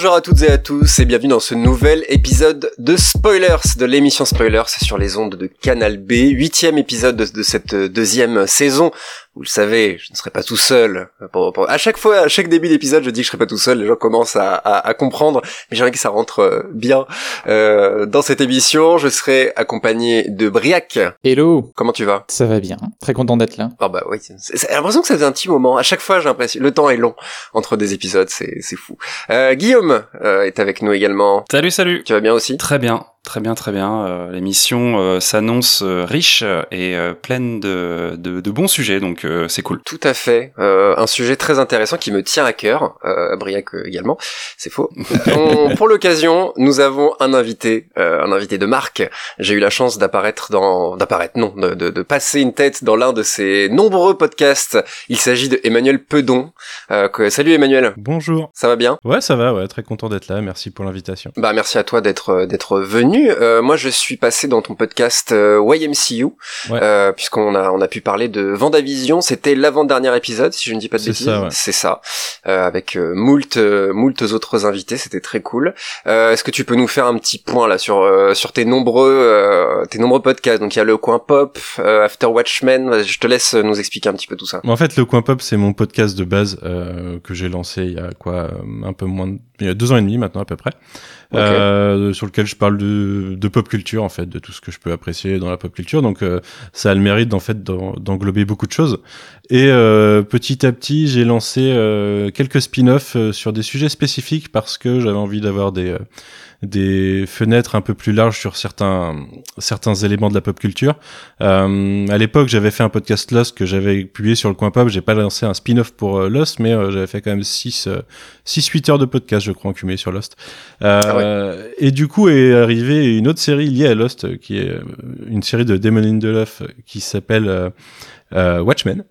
Bonjour à toutes et à tous et bienvenue dans ce nouvel épisode de Spoilers, de l'émission Spoilers sur les ondes de Canal B, huitième épisode de, cette deuxième saison. Vous le savez, je ne serai pas tout seul. À chaque fois, à chaque début d'épisode, je dis que je serai pas tout seul. Les gens commencent à, comprendre, mais j'aimerais que ça rentre euh, bien euh, dans cette émission. Je serai accompagné de Briac. Hello. Comment tu vas? Ça va bien. Très content d'être là. Ah bah oui. J'ai l'impression que ça fait un petit moment. À chaque fois, j'ai l'impression le temps est long entre des épisodes. C'est c'est fou. Euh, Guillaume euh, est avec nous également. Salut, salut. Tu vas bien aussi? Très bien. Très bien, très bien. Euh, l'émission euh, s'annonce euh, riche et pleine de, de, de, bons sujets, donc c'est cool. Tout à fait. un sujet très intéressant qui me tient à cœur, euh, Briac également. C'est faux. pour l'occasion, nous avons un invité, un invité de marque. J'ai eu la chance d'apparaître dans, d'apparaître, non, de, de, de, passer une tête dans l'un de ses nombreux podcasts. Il s'agit de Emmanuel Pedon. Que... Salut Emmanuel. Bonjour. Ça va bien? Ouais, ça va. Ouais, très content d'être là. Merci pour l'invitation. Bah merci à toi d'être d'être venu euh, moi, je suis passé dans ton podcast euh, YMCU, euh, puisqu'on a on a pu parler de Vendavision. C'était l'avant-dernier épisode, si je ne dis pas de bêtises. C'est ça, euh, avec euh, moult moult autres invités. C'était très cool. Est-ce que tu peux nous faire un petit point là sur sur tes nombreux tes nombreux podcasts? Donc il y a le Coin Pop, After Watchmen. Je te laisse nous expliquer un petit peu tout ça. En fait, le Coin Pop, c'est mon podcast de base que j'ai lancé il y a quoi un peu moins de... il y a deux ans et demi maintenant à peu près. Euh, sur lequel je parle de, de, pop culture en fait, de tout ce que je peux apprécier dans la pop culture. Donc euh, ça a le mérite en fait d'englober beaucoup de choses. Et euh, petit à petit, j'ai lancé euh, quelques spin-offs sur des sujets spécifiques parce que j'avais envie d'avoir des des fenêtres un peu plus larges sur certains certains éléments de la pop culture. Euh, à l'époque, j'avais fait un podcast Lost que j'avais publié sur le coin pop. J'ai pas lancé un spin-off pour euh, Lost, mais euh, j'avais fait quand même 6 6 8 heures de podcast, je crois, en cumulé sur Lost. Euh, ah Et du coup est arrivée une autre série liée à Lost, qui est une série de Damon Lindelof qui s'appelle euh, Watchmen.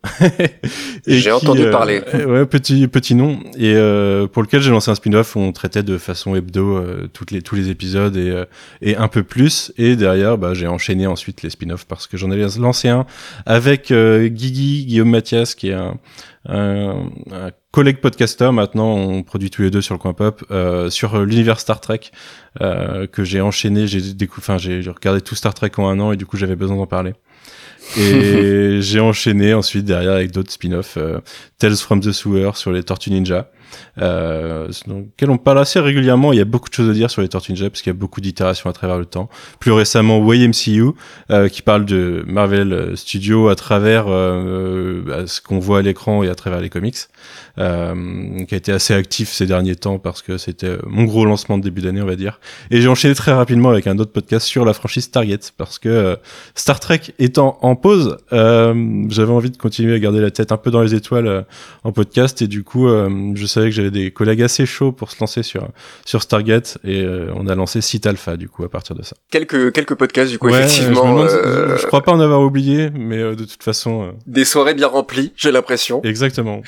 j'ai entendu euh, parler. ouais, petit petit nom. Et euh, pour lequel j'ai lancé un spin-off où on traitait de façon hebdo euh, toutes les tous les épisodes et euh, et un peu plus. Et derrière bah j'ai enchaîné ensuite les spin-offs parce que j'en ai lancé un avec Guigui Guillaume Mathias qui est un un, un collègue podcaster. Maintenant on produit tous les deux sur le coin pop sur l'univers Star Trek que j'ai enchaîné. J'ai enfin j'ai regardé tout Star Trek en un an et du coup j'avais besoin d'en parler et j'ai enchaîné ensuite derrière avec d'autres spin-offs, euh, Tales from the Sewer sur les Tortues Ninja, euh, on parle assez régulièrement. Il y a beaucoup de choses à dire sur les Tortues Ninja parce qu'il y a beaucoup d'itérations à travers le temps. Plus récemment, YMCU euh, qui parle de Marvel Studios à travers euh, bah, ce qu'on voit à l'écran et à travers les comics, euh, qui a été assez actif ces derniers temps parce que c'était mon gros lancement de début d'année, on va dire. Et j'ai enchaîné très rapidement avec un autre podcast sur la franchise Target parce que euh, Star Trek étant en pause, j'avais envie de continuer à garder la tête un peu dans les étoiles en podcast et du coup, je savais que j'avais des collègues assez chauds pour se lancer sur sur Stargate et euh, on a lancé Site Alpha du coup à partir de ça. Quelques quelques podcasts du coup effectivement. Je, euh, je, crois pas en avoir oublié, mais euh, de toute façon. Des soirées bien remplies, j'ai l'impression. Exactement.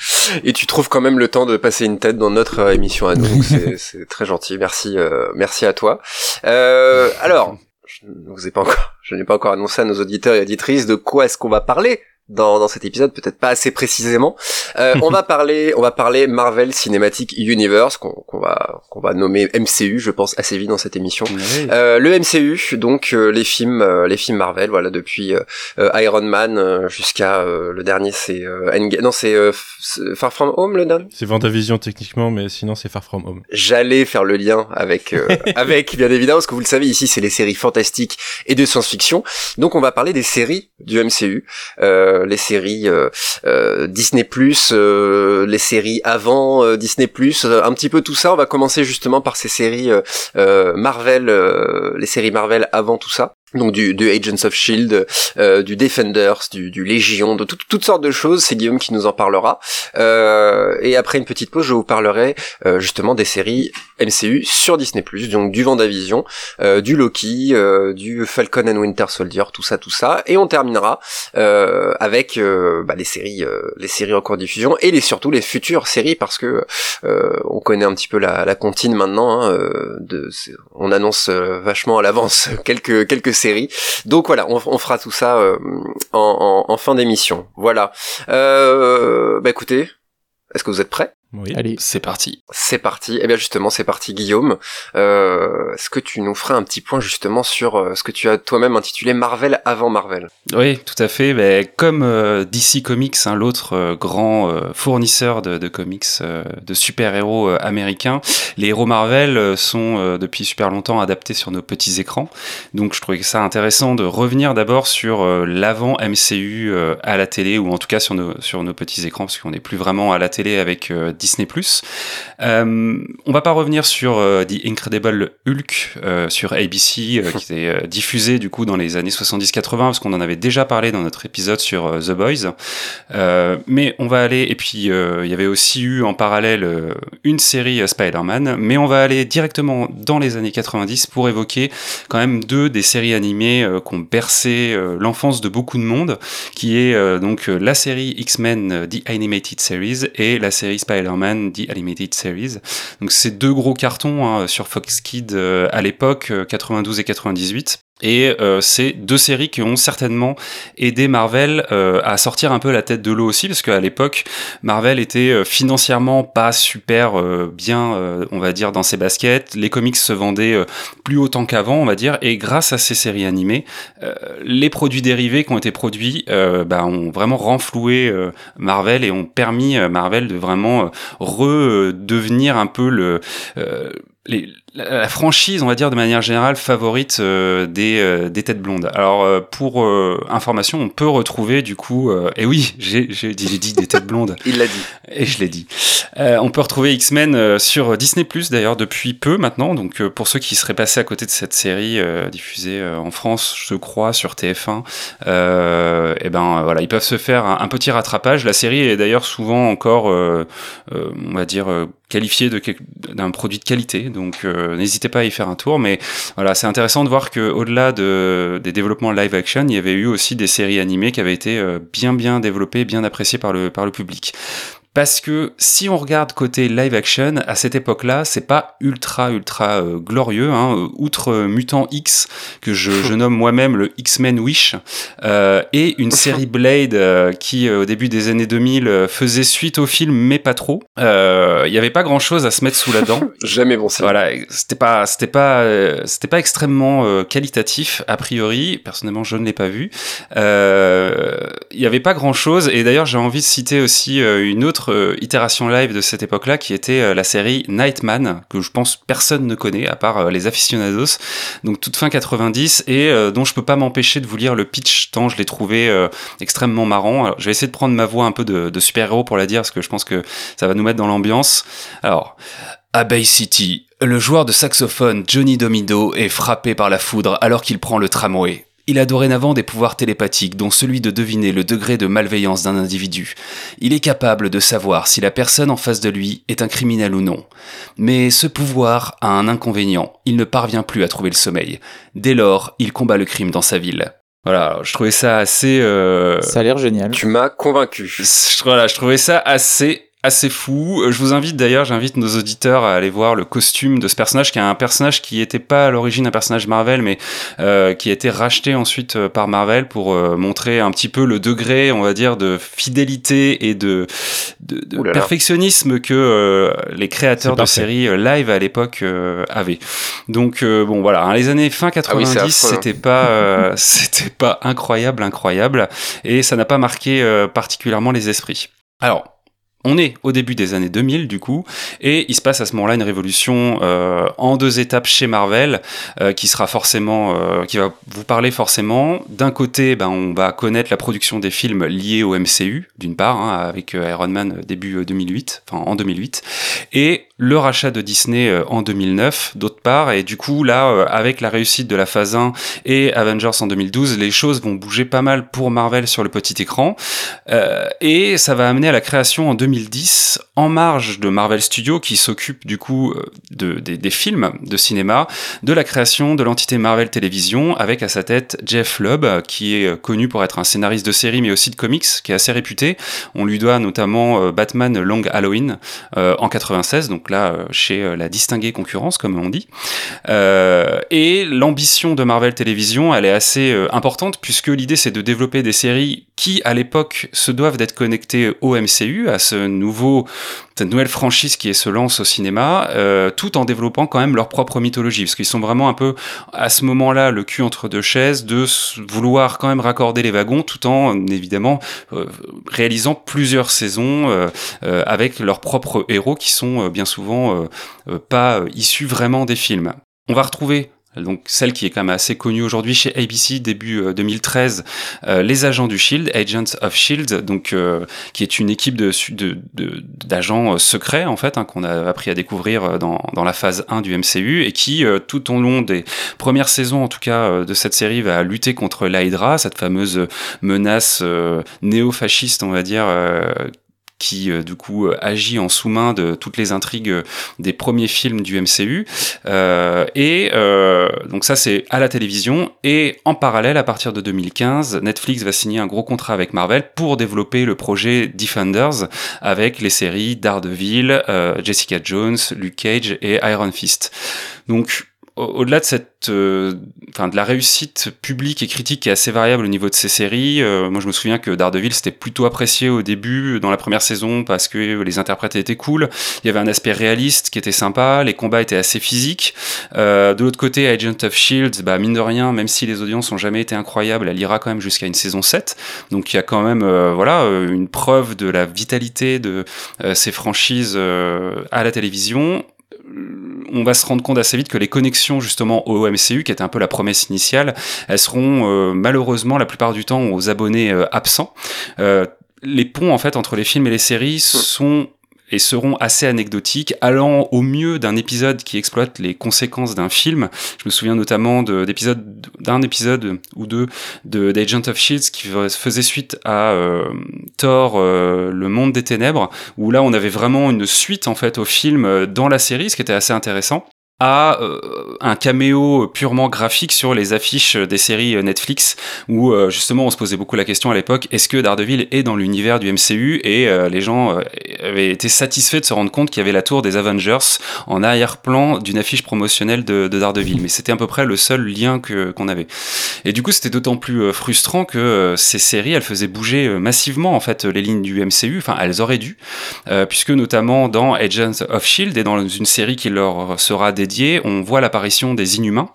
Et tu trouves quand même le temps de passer une tête dans notre émission à nous, c'est très gentil. Merci merci à toi. alors. Je ne vous ai pas encore, je n'ai pas encore annoncé à nos auditeurs et auditrices de quoi est-ce qu'on va parler dans, dans cet épisode, peut-être pas assez précisément. Euh, on va parler, on va parler Marvel Cinematic Universe qu'on va qu'on va nommer MCU, je pense assez vite dans cette émission. Euh, le MCU, donc euh, les films, euh, les films Marvel, voilà depuis euh, Iron Man jusqu'à le dernier, c'est. Non, c'est Far From Home le dernier? C'est Vendavision techniquement, mais sinon c'est Far From Home. J'allais faire le lien avec avec bien évidemment, parce que vous le savez ici, c'est les séries fantastiques et de science-fiction. Donc on va parler des séries du MCU. Euh, euh, les séries euh, euh, Disney les séries avant Disney un petit peu tout ça. On va commencer justement par ces séries Marvel, les séries Marvel avant tout ça donc du, du, Agents of Shield, euh, du Defenders, du, du Légion, de toutes sortes de choses. C'est Guillaume qui nous en parlera. Euh, et après une petite pause, je vous parlerai euh, justement des séries MCU sur Disney+, donc du Vendavision, euh, du Loki, euh, du Falcon and Winter Soldier, tout ça, tout ça. Et on terminera euh, avec bah, les séries, les séries en cours de diffusion et les surtout les futures séries parce que on connaît un petit peu la, la comptine maintenant. Hein, de, on annonce vachement à l'avance quelques quelques Donc voilà, on, fera tout ça euh, en, fin d'émission. Voilà. Euh, bah écoutez, est-ce que vous êtes prêts? Oui. Allez. C'est parti. C'est parti. Eh bien justement, c'est parti Guillaume. Euh, Est-ce que tu nous ferais un petit point justement sur euh, ce que tu as toi-même intitulé Marvel avant Marvel? Oui, tout à fait. Ben, comme euh, DC Comics, hein, l'autre euh, grand euh, fournisseur de, de comics euh, de super-héros euh, américains, les héros Marvel euh, sont euh, depuis super longtemps adaptés sur nos petits écrans. Donc je trouvais ça intéressant de revenir d'abord sur euh, l'avant MCU euh, à la télé, ou en tout cas sur nos, sur nos petits écrans, parce qu'on n'est plus vraiment à la télé avec euh, Disney+. Euh, on va pas revenir sur euh, The Incredible Hulk euh, sur ABC, euh, qui était diffusé du coup dans les années 70-80, parce qu'on en avait déjà parlé dans notre épisode sur The Boys. Mais on va aller, et puis il y avait aussi eu en parallèle une série Spider-Man, mais on va aller directement dans les années 90 pour évoquer quand même deux des séries animées qui ont bercé l'enfance de beaucoup de monde, qui est donc la série X-Men The Animated Series et la série Spider-Man The Animated Series. Donc c'est deux gros cartons hein, sur Fox Kids euh, à l'époque, euh, 92 et 98. Et euh, c'est deux séries qui ont certainement aidé Marvel euh, à sortir un peu la tête de l'eau aussi, parce qu'à l'époque, Marvel était euh, financièrement pas super euh, bien, euh, on va dire, dans ses baskets. Les comics se vendaient euh, plus autant qu'avant, on va dire, et grâce à ces séries animées, les produits dérivés qui ont été produits bah, ont vraiment renfloué Marvel et ont permis Marvel de vraiment redevenir un peu le... les, la, franchise, on va dire de manière générale, favorite euh, des, euh, des têtes blondes. Alors euh, pour euh, information, on peut retrouver du coup, euh, et oui, j'ai j'ai dit, j'ai dit des têtes blondes, Il l'a dit. et je l'ai dit. Euh, on peut retrouver X-Men euh, sur Disney Plus d'ailleurs depuis peu maintenant. Donc euh, pour ceux qui seraient passés à côté de cette série euh, diffusée euh, en France, je crois sur TF1, euh, et ben voilà, ils peuvent se faire un, un petit rattrapage. La série est d'ailleurs souvent encore, euh, euh, on va dire. euh, qualifiée d'un produit de qualité donc euh, n'hésitez pas à y faire un tour mais voilà c'est intéressant de voir que au-delà de, des développements live action il y avait eu aussi des séries animées qui avaient été euh, bien bien développées bien appréciées par le par le public parce que si on regarde côté live action, à cette époque-là, c'est pas ultra ultra euh, glorieux. Hein. Euh, Outre euh, Mutant X, que je, je nomme moi-même le X-Men Wish, euh, et une série Blade qui, au début des années 2000, euh, faisait suite au film, mais pas trop. Il y avait pas grand-chose à se mettre sous la dent. Jamais bon signe. Voilà, c'était pas, c'était pas, c'était pas extrêmement qualitatif a priori. Personnellement, je ne l'ai pas vu. Il y avait pas grand chose. Et d'ailleurs, j'ai envie de citer aussi une autre euh, itération live de cette époque-là, qui était euh, la série Nightman, que je pense personne ne connaît à part euh, les aficionados. Donc toute fin 90 et dont je peux pas m'empêcher de vous lire le pitch tant je l'ai trouvé extrêmement marrant. Je vais essayer de prendre ma voix un peu de, de super-héros pour la dire, parce que je pense que ça va nous mettre dans l'ambiance. Alors. À Bay City, le joueur de saxophone Johnny Domido est frappé par la foudre alors qu'il prend le tramway. Il a dorénavant des pouvoirs télépathiques, dont celui de deviner le degré de malveillance d'un individu. Il est capable de savoir si la personne en face de lui est un criminel ou non. Mais ce pouvoir a un inconvénient, il ne parvient plus à trouver le sommeil. Dès lors, il combat le crime dans sa ville. Voilà, je trouvais ça assez... euh, Ça a l'air génial. Tu m'as convaincu. je, voilà, je trouvais ça assez assez fou. Euh, Je vous invite d'ailleurs, j'invite nos auditeurs à aller voir le costume de ce personnage, qui est un personnage qui n'était pas à l'origine un personnage Marvel, mais euh, qui a été racheté ensuite euh, par Marvel pour euh, montrer un petit peu le degré, on va dire, de fidélité et de, de, de perfectionnisme que euh, les créateurs de séries live à l'époque avaient. Donc bon voilà, hein, les années fin Ah oui, 90, hein. c'était pas c'était pas incroyable incroyable et ça n'a pas marqué particulièrement les esprits. Alors on est au début des années 2000 du coup, et il se passe à ce moment-là une révolution euh, en deux étapes chez Marvel, euh, qui sera forcément, euh, qui va vous parler forcément. D'un côté, ben, on va connaître la production des films liés au MCU, d'une part, hein, avec Iron Man début euh, 2008, enfin en 2008, et le rachat de Disney euh, en 2009, d'autre part, et du coup là, euh, avec la réussite de la phase 1 et Avengers en 2012, les choses vont bouger pas mal pour Marvel sur le petit écran. Euh, et ça va amener à la création en 2010, en marge de Marvel Studios, qui s'occupe du coup de, des, films de cinéma, de la création de l'entité Marvel Télévision, avec à sa tête Jeff Lubb, qui est connu pour être un scénariste de série, mais aussi de comics, qui est assez réputé. On lui doit notamment Batman Long Halloween en 96, donc là chez la distinguée concurrence comme on dit. et l'ambition de Marvel Télévision, elle est assez importante puisque l'idée c'est de développer des séries qui à l'époque se doivent d'être connectées au MCU, à ce nouveau, cette nouvelle franchise qui se lance au cinéma, euh, tout en développant quand même leur propre mythologie, parce qu'ils sont vraiment un peu à ce moment-là le cul entre deux chaises, de vouloir quand même raccorder les wagons, tout en évidemment euh, réalisant plusieurs saisons euh, euh, avec leurs propres héros qui sont bien souvent pas issus vraiment des films. On va retrouver donc celle qui est quand même assez connue aujourd'hui chez ABC début 2013, euh, euh, les agents du Shield, Agents of Shield, donc euh, qui est une équipe de d'agents secrets en fait hein, qu'on a appris à découvrir dans, dans la phase 1 du MCU et qui tout au long des premières saisons en tout cas de cette série va lutter contre l'Hydra, cette fameuse menace néo-fasciste on va dire qui euh, du coup euh, agit en sous-main de toutes les intrigues euh, des premiers films du MCU. et donc ça c'est à la télévision et en parallèle à partir de 2015, Netflix va signer un gros contrat avec Marvel pour développer le projet Defenders avec les séries Daredevil, Jessica Jones, Luke Cage et Iron Fist. Donc au-delà de cette, euh, de la réussite publique et critique qui est assez variable au niveau de ces séries, euh, moi je me souviens que Daredevil c'était plutôt apprécié au début dans la première saison parce que les interprètes étaient cool, il y avait un aspect réaliste qui était sympa, les combats étaient assez physiques. Euh, de l'autre côté, Agent of Shield, bah mine de rien, même si les audiences ont jamais été incroyables, elle ira quand même jusqu'à une saison 7, donc il y a quand même voilà une preuve de la vitalité de ces franchises à la télévision on va se rendre compte assez vite que les connexions justement au MCU, qui était un peu la promesse initiale, elles seront euh, malheureusement la plupart du temps aux abonnés euh, absents. Euh, les ponts en fait entre les films et les séries sont et seront assez anecdotiques, allant au mieux d'un épisode qui exploite les conséquences d'un film. Je me souviens notamment d'épisode d'un épisode ou deux de d'Agent of Shields qui faisait suite à euh, Thor, euh, le monde des ténèbres, où là on avait vraiment une suite en fait au film euh, dans la série, ce qui était assez intéressant à euh, un caméo purement graphique sur les affiches des séries Netflix où euh, justement on se posait beaucoup la question à l'époque est-ce que Daredevil est dans l'univers du MCU et euh, les gens avaient été satisfaits de se rendre compte qu'il y avait la tour des Avengers en arrière-plan d'une affiche promotionnelle de, de, Daredevil. Mais c'était à peu près le seul lien qu'on avait. Et du coup c'était d'autant plus frustrant que ces séries elles faisaient bouger massivement en fait les lignes du MCU enfin elles auraient dû puisque notamment dans Agents of Shield et dans une série qui leur sera dédiée on voit l'apparition des Inhumains,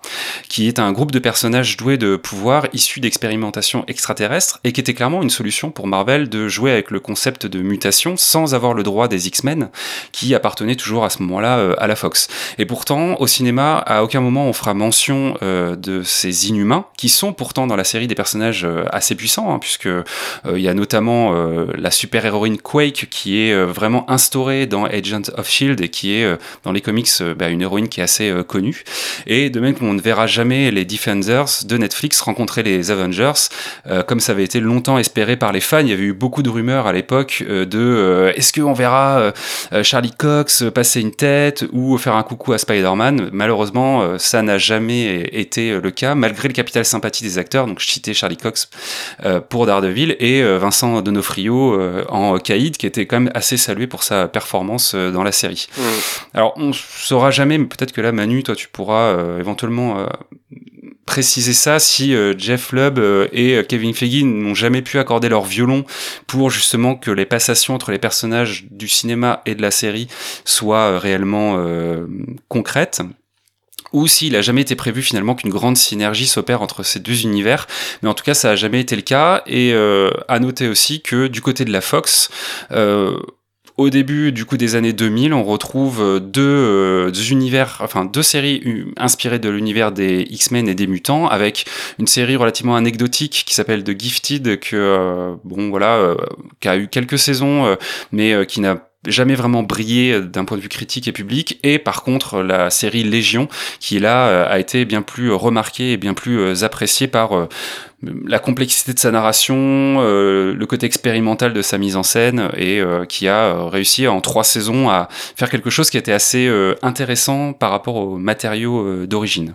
qui est un groupe de personnages doués de pouvoirs issus d'expérimentations extraterrestres et qui était clairement une solution pour Marvel de jouer avec le concept de mutation sans avoir le droit des X-Men, qui appartenaient toujours à ce moment-là euh, à la Fox. Et pourtant, au cinéma, à aucun moment on fera mention euh, de ces Inhumains, qui sont pourtant dans la série des personnages euh, assez puissants, hein, puisque il y a notamment la super-héroïne Quake qui est vraiment instaurée dans Agent of Shield et qui est dans les comics bah, une héroïne qui est assez euh, connu. Et de même qu'on ne verra jamais les Defenders de Netflix rencontrer les Avengers, euh, comme ça avait été longtemps espéré par les fans. Il y avait eu beaucoup de rumeurs à l'époque euh, de est-ce qu'on verra Charlie Cox passer une tête ou faire un coucou à Spider-Man? Malheureusement, ça n'a jamais été le cas, malgré le capital sympathie des acteurs. Donc je citais Charlie Cox pour Daredevil et Vincent Donofrio en Caïd, qui était quand même assez salué pour sa performance dans la série. Mm. Alors on saura jamais, mais peut-être que là, Manu, toi, tu pourras euh, éventuellement euh, préciser ça si euh, Jeff Lubb et Kevin Feige n'ont jamais pu accorder leur violon pour justement que les passations entre les personnages du cinéma et de la série soient réellement concrètes ou s'il a jamais été prévu finalement qu'une grande synergie s'opère entre ces deux univers. Mais en tout cas, ça a jamais été le cas. Et à noter aussi que du côté de la Fox, au début du coup des années 2000, on retrouve euh, euh, deux, univers, enfin deux séries inspirées de l'univers des X-Men et des mutants, avec une série relativement anecdotique qui s'appelle The Gifted, que euh, bon voilà, qui a eu quelques saisons, mais qui n'a jamais vraiment brillé d'un point de vue critique et public. Et par contre la série Légion qui là a été bien plus remarquée et bien plus appréciée par la complexité de sa narration, euh, le côté expérimental de sa mise en scène, et euh, qui a euh, réussi en trois saisons à faire quelque chose qui était assez intéressant par rapport aux matériaux d'origine.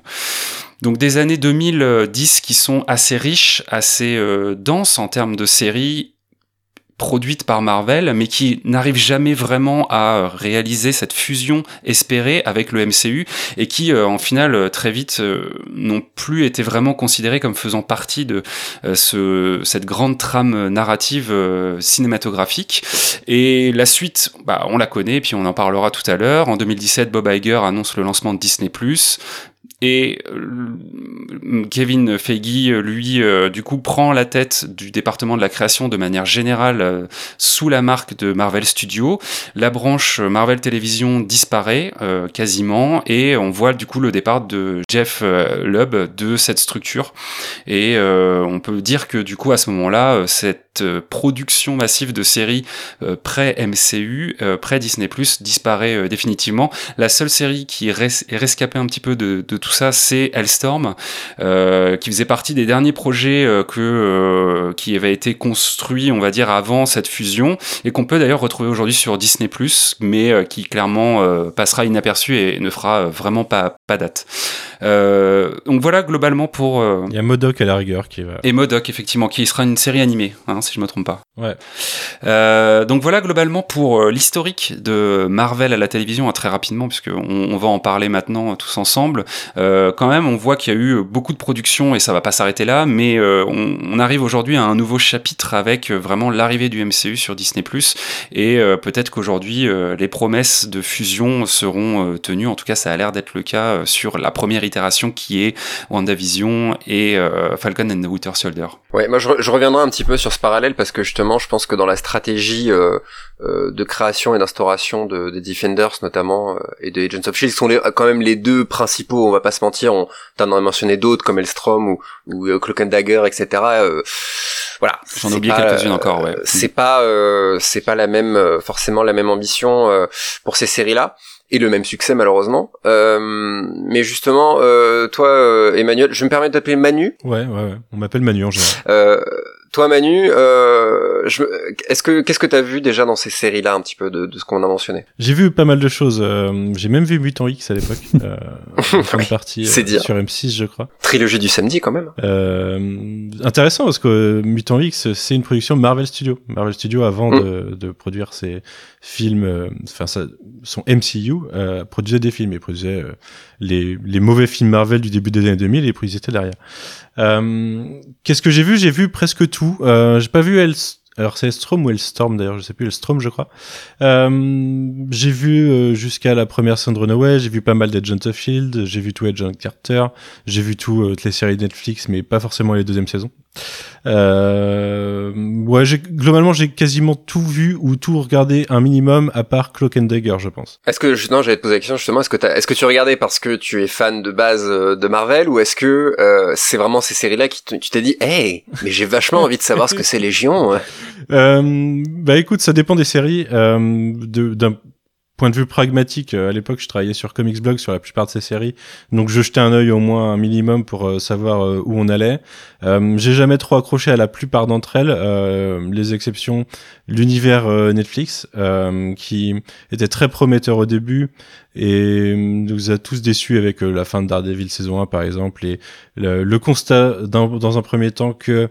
Donc des années 2010 qui sont assez riches, assez denses en termes de séries produites par Marvel, mais qui n'arrivent jamais vraiment à réaliser cette fusion espérée avec le MCU et qui, en final, très vite, n'ont plus été vraiment considérés comme faisant partie de ce, cette grande trame narrative cinématographique. Et la suite, bah, on la connaît, puis on en parlera tout à l'heure. En 2017, Bob Iger annonce le lancement de Disney+. Et euh, Kevin Feige, lui, euh, du coup, prend la tête du département de la création de manière générale euh, sous la marque de Marvel Studios. La branche Marvel Television disparaît quasiment et on voit du coup le départ de Jeff Lubb de cette structure. Et on peut dire que du coup, à ce moment-là, cette production massive de séries pré-MCU, pré-Disney+, disparaît définitivement. La seule série qui est rescapée un petit peu de, de tout ça, c'est Hellstorm, euh, qui faisait partie des derniers projets euh, que euh, qui avaient été construits, on va dire, avant cette fusion, et qu'on peut d'ailleurs retrouver aujourd'hui sur Disney+, mais qui clairement passera inaperçu et ne fera vraiment pas, pas date. donc voilà globalement pour. Il y a Modoc à la rigueur qui va. Et Modoc effectivement, qui sera une série animée, hein, si je me trompe pas. Ouais. donc voilà globalement pour l'historique de Marvel à la télévision, hein, très rapidement, puisque on, va en parler maintenant tous ensemble. Euh, quand même, on voit qu'il y a eu beaucoup de production et ça va pas s'arrêter là, mais euh, on, arrive aujourd'hui à un nouveau chapitre avec euh, vraiment l'arrivée du MCU sur Disney+. Et peut-être qu'aujourd'hui, les promesses de fusion seront tenues. En tout cas, ça a l'air d'être le cas sur la première itération qui est WandaVision et Falcon and the Winter Soldier. Ouais, moi je, je, reviendrai un petit peu sur ce parallèle parce que justement, je pense que dans la stratégie de création et d'instauration de, des Defenders notamment et de Agents of Shield, qui sont les, quand même les deux principaux, on va pas se mentir, on t'en a mentionné d'autres comme Elstrom ou, ou euh, Cloak and Dagger, etc. Euh, voilà. J'en ai oublié quelques-unes encore, ouais. Euh, c'est pas, c'est pas la même, forcément la même ambition pour ces séries-là et le même succès malheureusement. mais justement, toi, Emmanuel, je me permets d'appeler Manu. Ouais, ouais, ouais. On m'appelle Manu en général. Toi, Manu, euh, je... est-ce que qu'est-ce que t'as vu déjà dans ces séries-là un petit peu de, de ce qu'on a mentionné? J'ai vu pas mal de choses. Euh, j'ai même vu Mutant X à l'époque, euh, partie euh, sur M6, je crois. Trilogie du samedi, quand même. Euh, intéressant parce que Mutant X, c'est une production Marvel Studios. Marvel Studios, avant mm. de, de, produire ses films, enfin son MCU, produisait des films et produisait les, les mauvais films Marvel du début des années 2000 et puis ils étaient derrière. Euh, Qu'est-ce que j'ai vu? J'ai vu presque tout. Euh, j'ai pas vu El alors c'est Elstrom ou Elstorm d'ailleurs, je sais plus, Elstrom je crois. Euh, j'ai vu euh, jusqu'à la première saison de Runaway, j'ai vu pas mal d'Agent of Shield, j'ai vu tout Agent Carter, j'ai vu euh, toutes les séries Netflix, mais pas forcément les deuxièmes saisons. Euh, ouais, j'ai, globalement, j'ai quasiment tout vu ou tout regardé un minimum, à part Cloak and Dagger, je pense. Est-ce que, non, j'allais te poser la question justement, est-ce que est-ce que tu regardais parce que tu es fan de base euh, de Marvel, ou est-ce que euh, c'est vraiment ces séries-là qui tu t'es dit, hey, mais j'ai vachement envie de savoir ce que c'est Légion. euh, bah écoute, ça dépend des séries. Euh, d'un point de vue pragmatique, euh, à l'époque, je travaillais sur Comics Blog sur la plupart de ces séries, donc je jetais un œil au moins un minimum pour euh, savoir euh, où on allait. J'ai jamais trop accroché à la plupart d'entre elles, les exceptions, l'univers Netflix, qui était très prometteur au début et nous a tous déçus avec la fin de Daredevil saison 1 par exemple, et le, le constat dans un premier temps que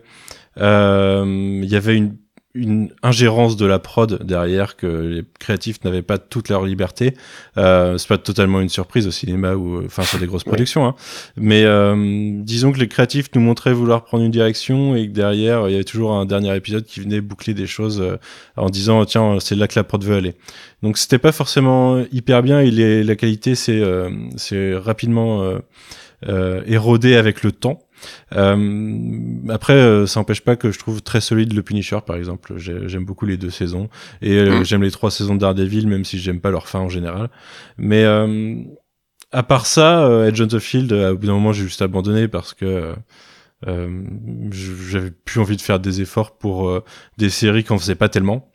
il y avait une une ingérence de la prod derrière que les créatifs n'avaient pas toute leur liberté. Euh, c'est pas totalement une surprise au cinéma ou enfin sur des grosses productions, hein. mais euh, disons que les créatifs nous montraient vouloir prendre une direction et que derrière il y avait toujours un dernier épisode qui venait boucler des choses euh, en disant tiens c'est là que la prod veut aller. Donc c'était pas forcément hyper bien et la qualité c'est euh, c'est rapidement érodé avec le temps. Euh, après, euh, ça n'empêche pas que je trouve très solide le Punisher, par exemple. J'aime beaucoup les deux saisons et euh, mm. j'aime les trois saisons de Daredevil, même si j'aime pas leur fin en général. Mais à part ça, Agent of Field, à bout d'un moment, j'ai juste abandonné parce que euh, j'avais plus envie de faire des efforts pour des séries qu'on faisait pas tellement.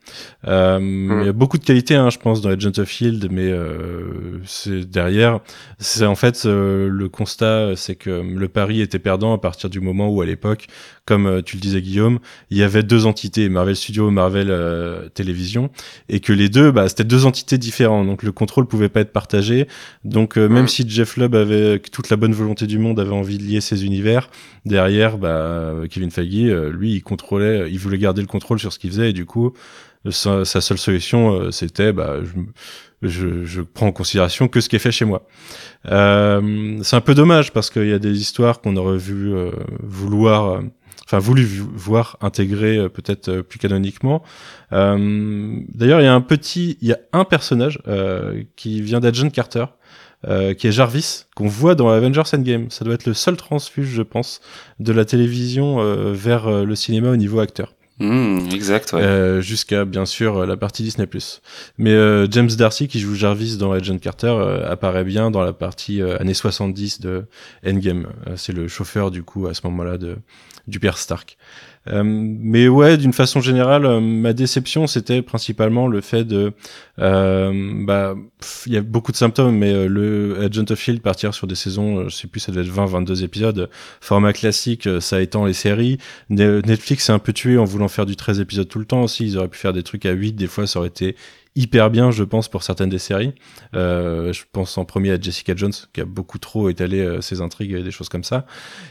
Euh, Il y a beaucoup de qualités, hein, je pense, dans Agent of Shield, mais euh, c'est derrière, c'est en fait euh, le constat, c'est que le pari était perdant à partir du moment où, à l'époque, comme euh, tu le disais Guillaume, il y avait deux entités, Marvel Studios, Marvel euh, Télévision, et que les deux, bah, c'était deux entités différentes, donc le contrôle pouvait pas être partagé. Donc euh, même Mm. si Jeff Lubb avait toute la bonne volonté du monde, avait envie de lier ces univers, derrière, bah, Kevin Feige, euh, lui, il contrôlait, il voulait garder le contrôle sur ce qu'il faisait, et du coup, sa, sa seule solution, euh, c'était, bah, je, je, je prends en considération que ce qui est fait chez moi. Euh, c'est un peu dommage parce qu'il y a des histoires qu'on aurait vu euh, vouloir, euh, enfin voulu voir intégrer euh, peut-être plus canoniquement. D'ailleurs, il y a un petit, il y a un personnage qui vient d'Agent Carter. euh, qui est Jarvis, qu'on voit dans Avengers Endgame. Ça doit être le seul transfuge, je pense, de la télévision euh, vers le cinéma au niveau acteur. Hmm, exact, ouais. Euh, jusqu'à bien sûr la partie Disney+. Mais euh, James Darcy qui joue Jarvis dans Agent Carter euh, apparaît bien dans la partie euh, années 70 de Endgame. Euh, c'est le chauffeur du coup à ce moment-là de du père Stark. Euh, mais ouais, d'une façon générale, euh, ma déception c'était principalement le fait de, euh, bah, il y a beaucoup de symptômes, mais euh, le Agent of Shield partir sur des saisons, je sais plus, ça devait être 20-22 épisodes, format classique, ça étend les séries. Ne- Netflix s'est un peu tué en voulant faire du 13 épisodes tout le temps aussi. Ils auraient pu faire des trucs à 8, des fois ça aurait été hyper bien, je pense, pour certaines des séries. Euh, je pense en premier à Jessica Jones, qui a beaucoup trop étalé euh, ses intrigues et des choses comme ça.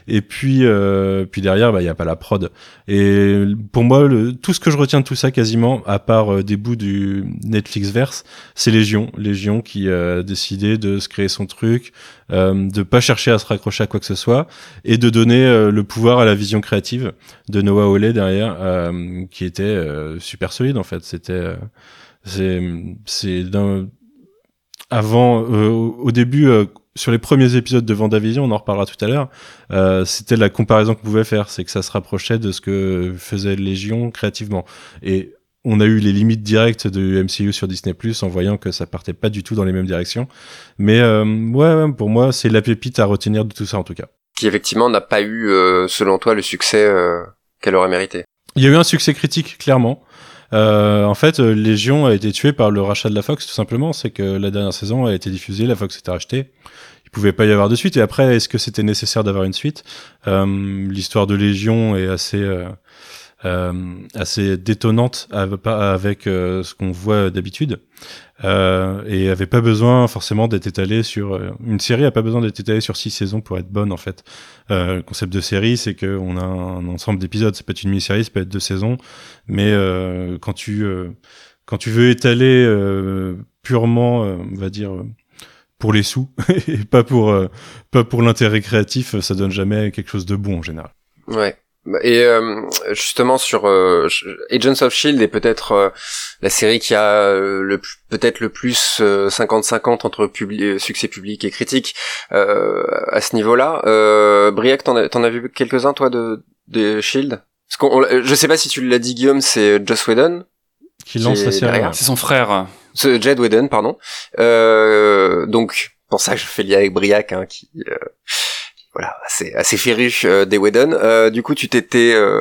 Et puis, euh, puis derrière, bah, il y a pas la prod. Et pour moi, le, tout ce que je retiens de tout ça, quasiment, à part euh, des bouts du Netflix verse, c'est Légion. Légion qui a décidé de se créer son truc, euh, de pas chercher à se raccrocher à quoi que ce soit, et de donner euh, le pouvoir à la vision créative de Noah Hawley derrière, euh, qui était euh, super solide en fait. C'était, euh, c'est, c'est d'un avant, euh, au début, euh, sur les premiers épisodes de Vendavision, on en reparlera tout à l'heure, euh, c'était la comparaison qu'on pouvait faire, c'est que ça se rapprochait de ce que faisait Légion créativement. Et on a eu les limites directes de MCU sur Disney Plus en voyant que ça partait pas du tout dans les mêmes directions. Mais euh, ouais, ouais, pour moi, c'est la pépite à retenir de tout ça en tout cas. Qui effectivement n'a pas eu, euh, selon toi, le succès euh, qu'elle aurait mérité. Il y a eu un succès critique, clairement. Euh, en fait, euh, Légion a été tué par le rachat de la Fox, tout simplement. C'est que la dernière saison a été diffusée, la Fox était rachetée. Il pouvait pas y avoir de suite. Et après, est-ce que c'était nécessaire d'avoir une suite? Euh, L'histoire de Légion est assez euh, euh, assez détonnante avec, euh, ce qu'on voit d'habitude. Euh, et avait pas besoin forcément d'être étalée sur euh, une série a pas besoin d'être étalée sur six saisons pour être bonne en fait. Euh, le concept de série c'est que on a un ensemble d'épisodes, ça peut être une mini-série, ça peut être deux saisons, mais euh, quand tu euh, quand tu veux étaler euh, purement, on va dire pour les sous et pas pour pas pour l'intérêt créatif, ça donne jamais quelque chose de bon en général. Ouais. Et euh, justement sur euh, Agents of Shield est peut-être euh, la série qui a euh, le plus- peut-être le plus euh, 50-50 entre publi- euh, succès public et critique euh, à ce niveau-là. Euh, Briac, t'en as, t'en as vu quelques-uns toi de, de Shield Parce qu'on, on- je sais pas si tu l'as dit Guillaume, c'est Joss Whedon, Qui lance la série. C'est son frère. ce Jed Whedon pardon. Euh, donc pour ça que je fais lien avec Briac hein, qui euh, voilà assez assez féru euh, des Whedon. Euh, du coup tu t'étais euh,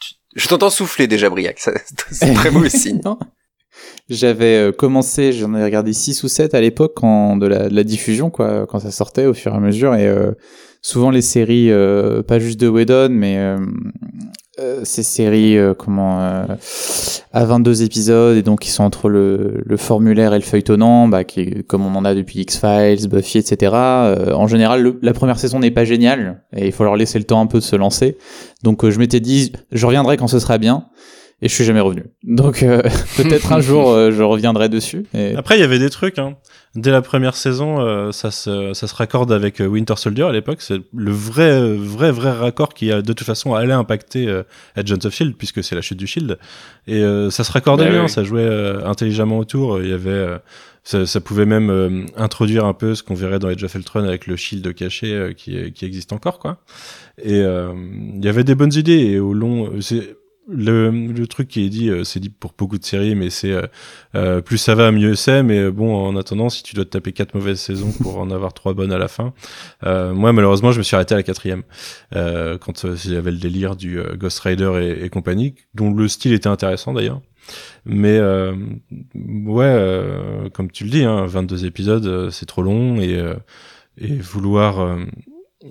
tu- je t'entends souffler déjà Briac, c'est très mauvais signe. J'avais euh, commencé, j'en ai regardé 6 ou 7 à l'époque quand de la, de la diffusion, quoi, quand ça sortait au fur et à mesure. Et euh, souvent les séries, euh, pas juste de Whedon, mais euh, ces séries euh, comment euh, à 22 épisodes et donc qui sont entre le, le formulaire et le feuilletonnant, bah, qui, comme on en a depuis X-Files, Buffy, etc. euh, en général, le- la première saison n'est pas géniale et il faut leur laisser le temps un peu de se lancer. Donc euh, je m'étais dit, je reviendrai quand ce sera bien. Et je suis jamais revenu. Donc peut-être un jour je reviendrai dessus. Et... Après, il y avait des trucs. Hein. Dès la première saison, euh, ça, se, ça se raccorde avec euh, Winter Soldier à l'époque. C'est le vrai, vrai, vrai raccord qui, a, de toute façon, allait impacter euh, Agents of Shield, puisque c'est la chute du Shield. Et euh, ça se raccordait Bah bien, oui. ça jouait euh, intelligemment autour. Il y avait, euh, ça, ça pouvait même euh, introduire un peu ce qu'on verrait dans Age of Ultron avec le Shield caché euh, qui, qui existe encore, quoi. Et euh, il y avait des bonnes idées. Et au long, c'est le, le truc qui est dit, euh, c'est dit pour beaucoup de séries, mais c'est euh, euh, plus ça va, mieux c'est. Mais euh, bon, en attendant, si tu dois te taper quatre mauvaises saisons pour en avoir trois bonnes à la fin, euh, moi malheureusement, je me suis arrêté à la quatrième euh, quand il y avait le délire du Ghost Rider et, et compagnie, dont le style était intéressant d'ailleurs. Mais ouais, comme tu le dis, hein, 22 épisodes, c'est trop long et et vouloir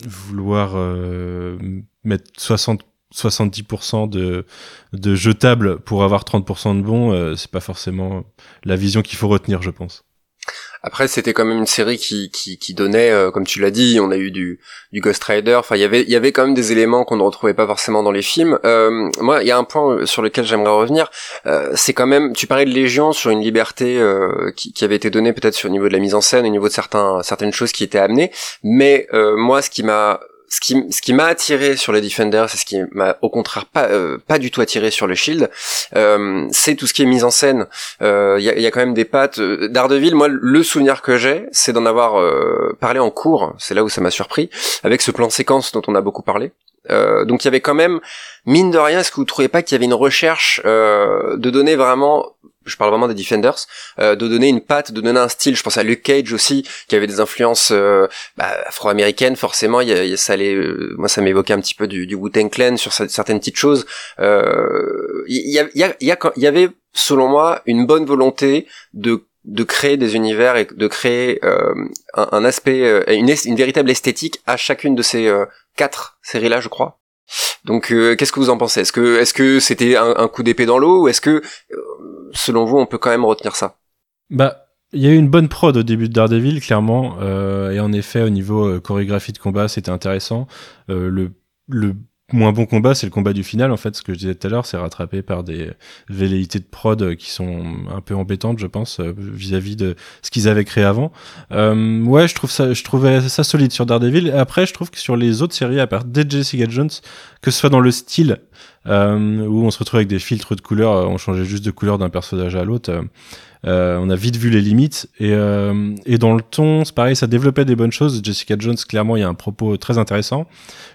vouloir mettre 60 70% de, de jetables pour avoir 30% de bons, euh, c'est pas forcément la vision qu'il faut retenir, je pense. Après, c'était quand même une série qui, qui, qui donnait, euh, comme tu l'as dit, on a eu du, du Ghost Rider. Enfin, il y avait, il y avait quand même des éléments qu'on ne retrouvait pas forcément dans les films. Euh, moi, il y a un point sur lequel j'aimerais revenir. c'est quand même, tu parlais de Légion sur une liberté qui, qui avait été donnée peut-être sur le niveau de la mise en scène, au niveau de certains, certaines choses qui étaient amenées. Mais moi, ce qui m'a ce qui, ce qui m'a attiré sur les Defenders, c'est ce qui m'a au contraire pas, euh, pas du tout attiré sur le Shield, euh, c'est tout ce qui est mise en scène. Il euh, y, a, y, a, quand même des pattes. D'Ardeville, moi, le souvenir que j'ai, c'est d'en avoir parlé en cours, c'est là où ça m'a surpris, avec ce plan séquence dont on a beaucoup parlé. donc il y avait quand même, mine de rien, est-ce que vous trouvez pas qu'il y avait une recherche de donner vraiment je parle vraiment des Defenders, euh, de donner une patte, de donner un style. Je pense à Luke Cage aussi, qui avait des influences euh, bah, afro-américaines. Forcément, il y a, ça allait, euh, moi ça m'évoquait un petit peu du, du Wu-Tang Clan sur certaines petites choses. Il y, a, y, a, y, y avait, selon moi, une bonne volonté de de créer des univers et de créer un, un, aspect, une, une, véritable esthétique à chacune de ces quatre séries-là, je crois. Donc, qu'est-ce que vous en pensez? Est-ce que, est-ce que c'était un, coup d'épée dans l'eau ou est-ce que selon vous, on peut quand même retenir ça? Bah, il y a eu une bonne prod au début de Daredevil, clairement, euh, et en effet, au niveau euh, chorégraphie de combat, c'était intéressant. Euh, moins bon combat, c'est le combat du final. En fait, ce que je disais tout à l'heure, c'est rattrapé par des velléités de prod qui sont un peu embêtantes, je pense, vis-à-vis de ce qu'ils avaient créé avant. Euh, ouais, je trouve ça, je trouvais ça solide sur Daredevil. Après, je trouve que sur les autres séries, à part de Jessica Jones, que ce soit dans le style euh, où on se retrouve avec des filtres de couleurs, euh, on changeait juste de couleur d'un personnage à l'autre. Euh, euh, on a vite vu les limites et, euh, et dans le ton, c'est pareil, ça développait des bonnes choses. Jessica Jones, clairement, il y a un propos très intéressant.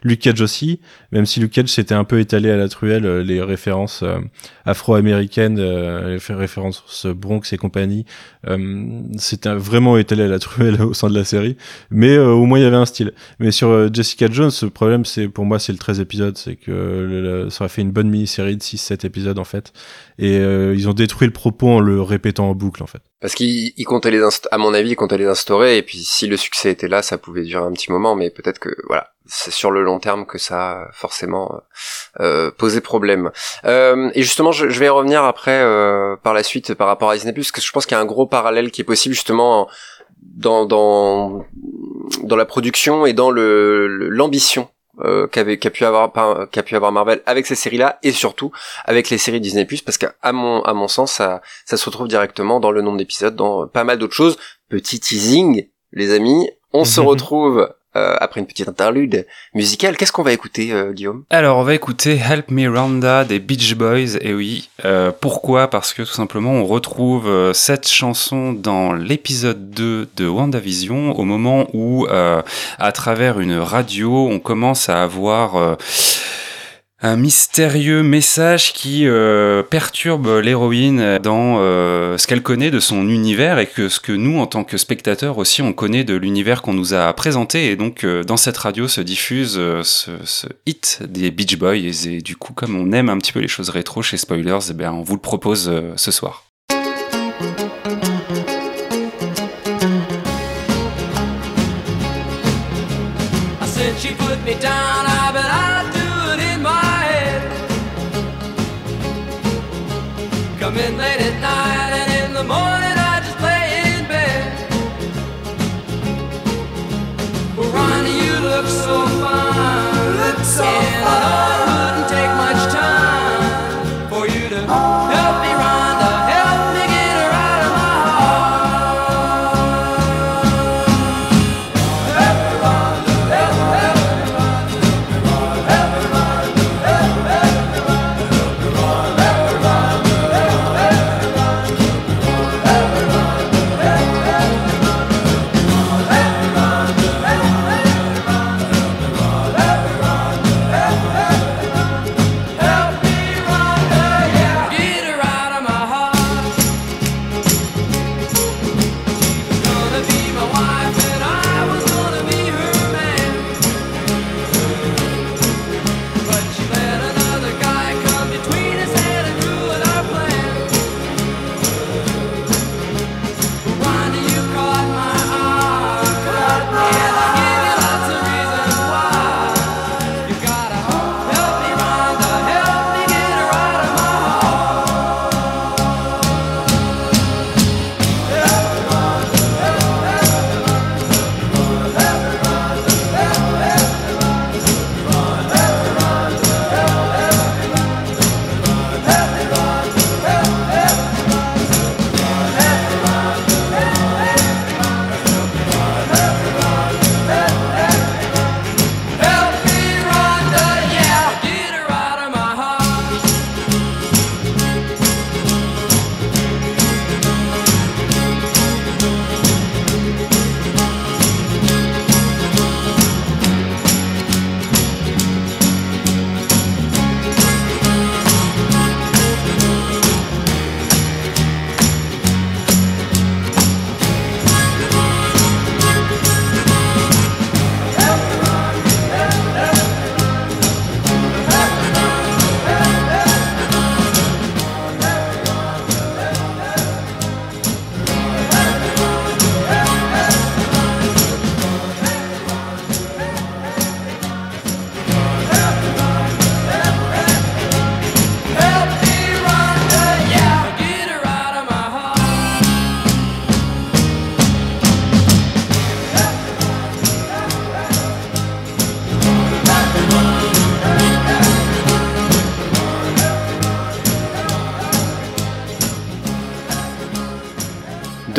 Luke Cage aussi, même si Luke Cage s'était un peu étalé à la truelle euh, les références afro-américaines, les références Bronx et compagnie, c'était vraiment étalé à la truelle au sein de la série. Mais au moins il y avait un style. Mais sur Jessica Jones, le problème, c'est pour moi, c'est le 13 épisodes, c'est que ça aurait fait une bonne mini-série de 6-7 épisodes en fait. Et ils ont détruit le propos en le répétant boucle en fait. Parce qu'il comptait les à mon avis, il comptait les instaurer et puis si le succès était là, ça pouvait durer un petit moment, mais peut-être que voilà, c'est sur le long terme que ça forcément euh, posé problème. Euh, et justement, je, vais y revenir après euh, par la suite par rapport à Disney+, parce que je pense qu'il y a un gros parallèle qui est possible justement dans dans dans la production et dans le l'ambition euh, qu'a pu avoir qu'a pu avoir Marvel avec ces séries là et surtout avec les séries Disney Plus parce qu'à mon à mon sens ça ça se retrouve directement dans le nombre d'épisodes dans pas mal d'autres choses. Petit teasing les amis. On se retrouve euh, après une petite interlude musicale. Qu'est-ce qu'on va écouter, euh, Guillaume? Alors, on va écouter Help Me Rhonda des Beach Boys. Et oui, euh, pourquoi? Parce que tout simplement, on retrouve cette chanson dans l'épisode 2 de WandaVision, au moment où, à travers une radio, on commence à avoir un mystérieux message qui euh, perturbe l'héroïne dans euh, ce qu'elle connaît de son univers et que ce que nous, en tant que spectateurs aussi, on connaît de l'univers qu'on nous a présenté. Et donc, euh, dans cette radio se diffuse ce, hit des Beach Boys. Et, du coup, comme on aime un petit peu les choses rétro chez Spoilers, eh bien, on vous le propose ce soir.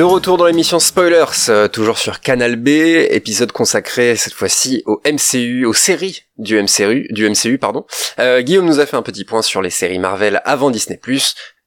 De retour dans l'émission Spoilers, euh, toujours sur Canal B, épisode consacré cette fois-ci au MCU, aux séries du MCU, du MCU pardon. Euh, Guillaume nous a fait un petit point sur les séries Marvel avant Disney+.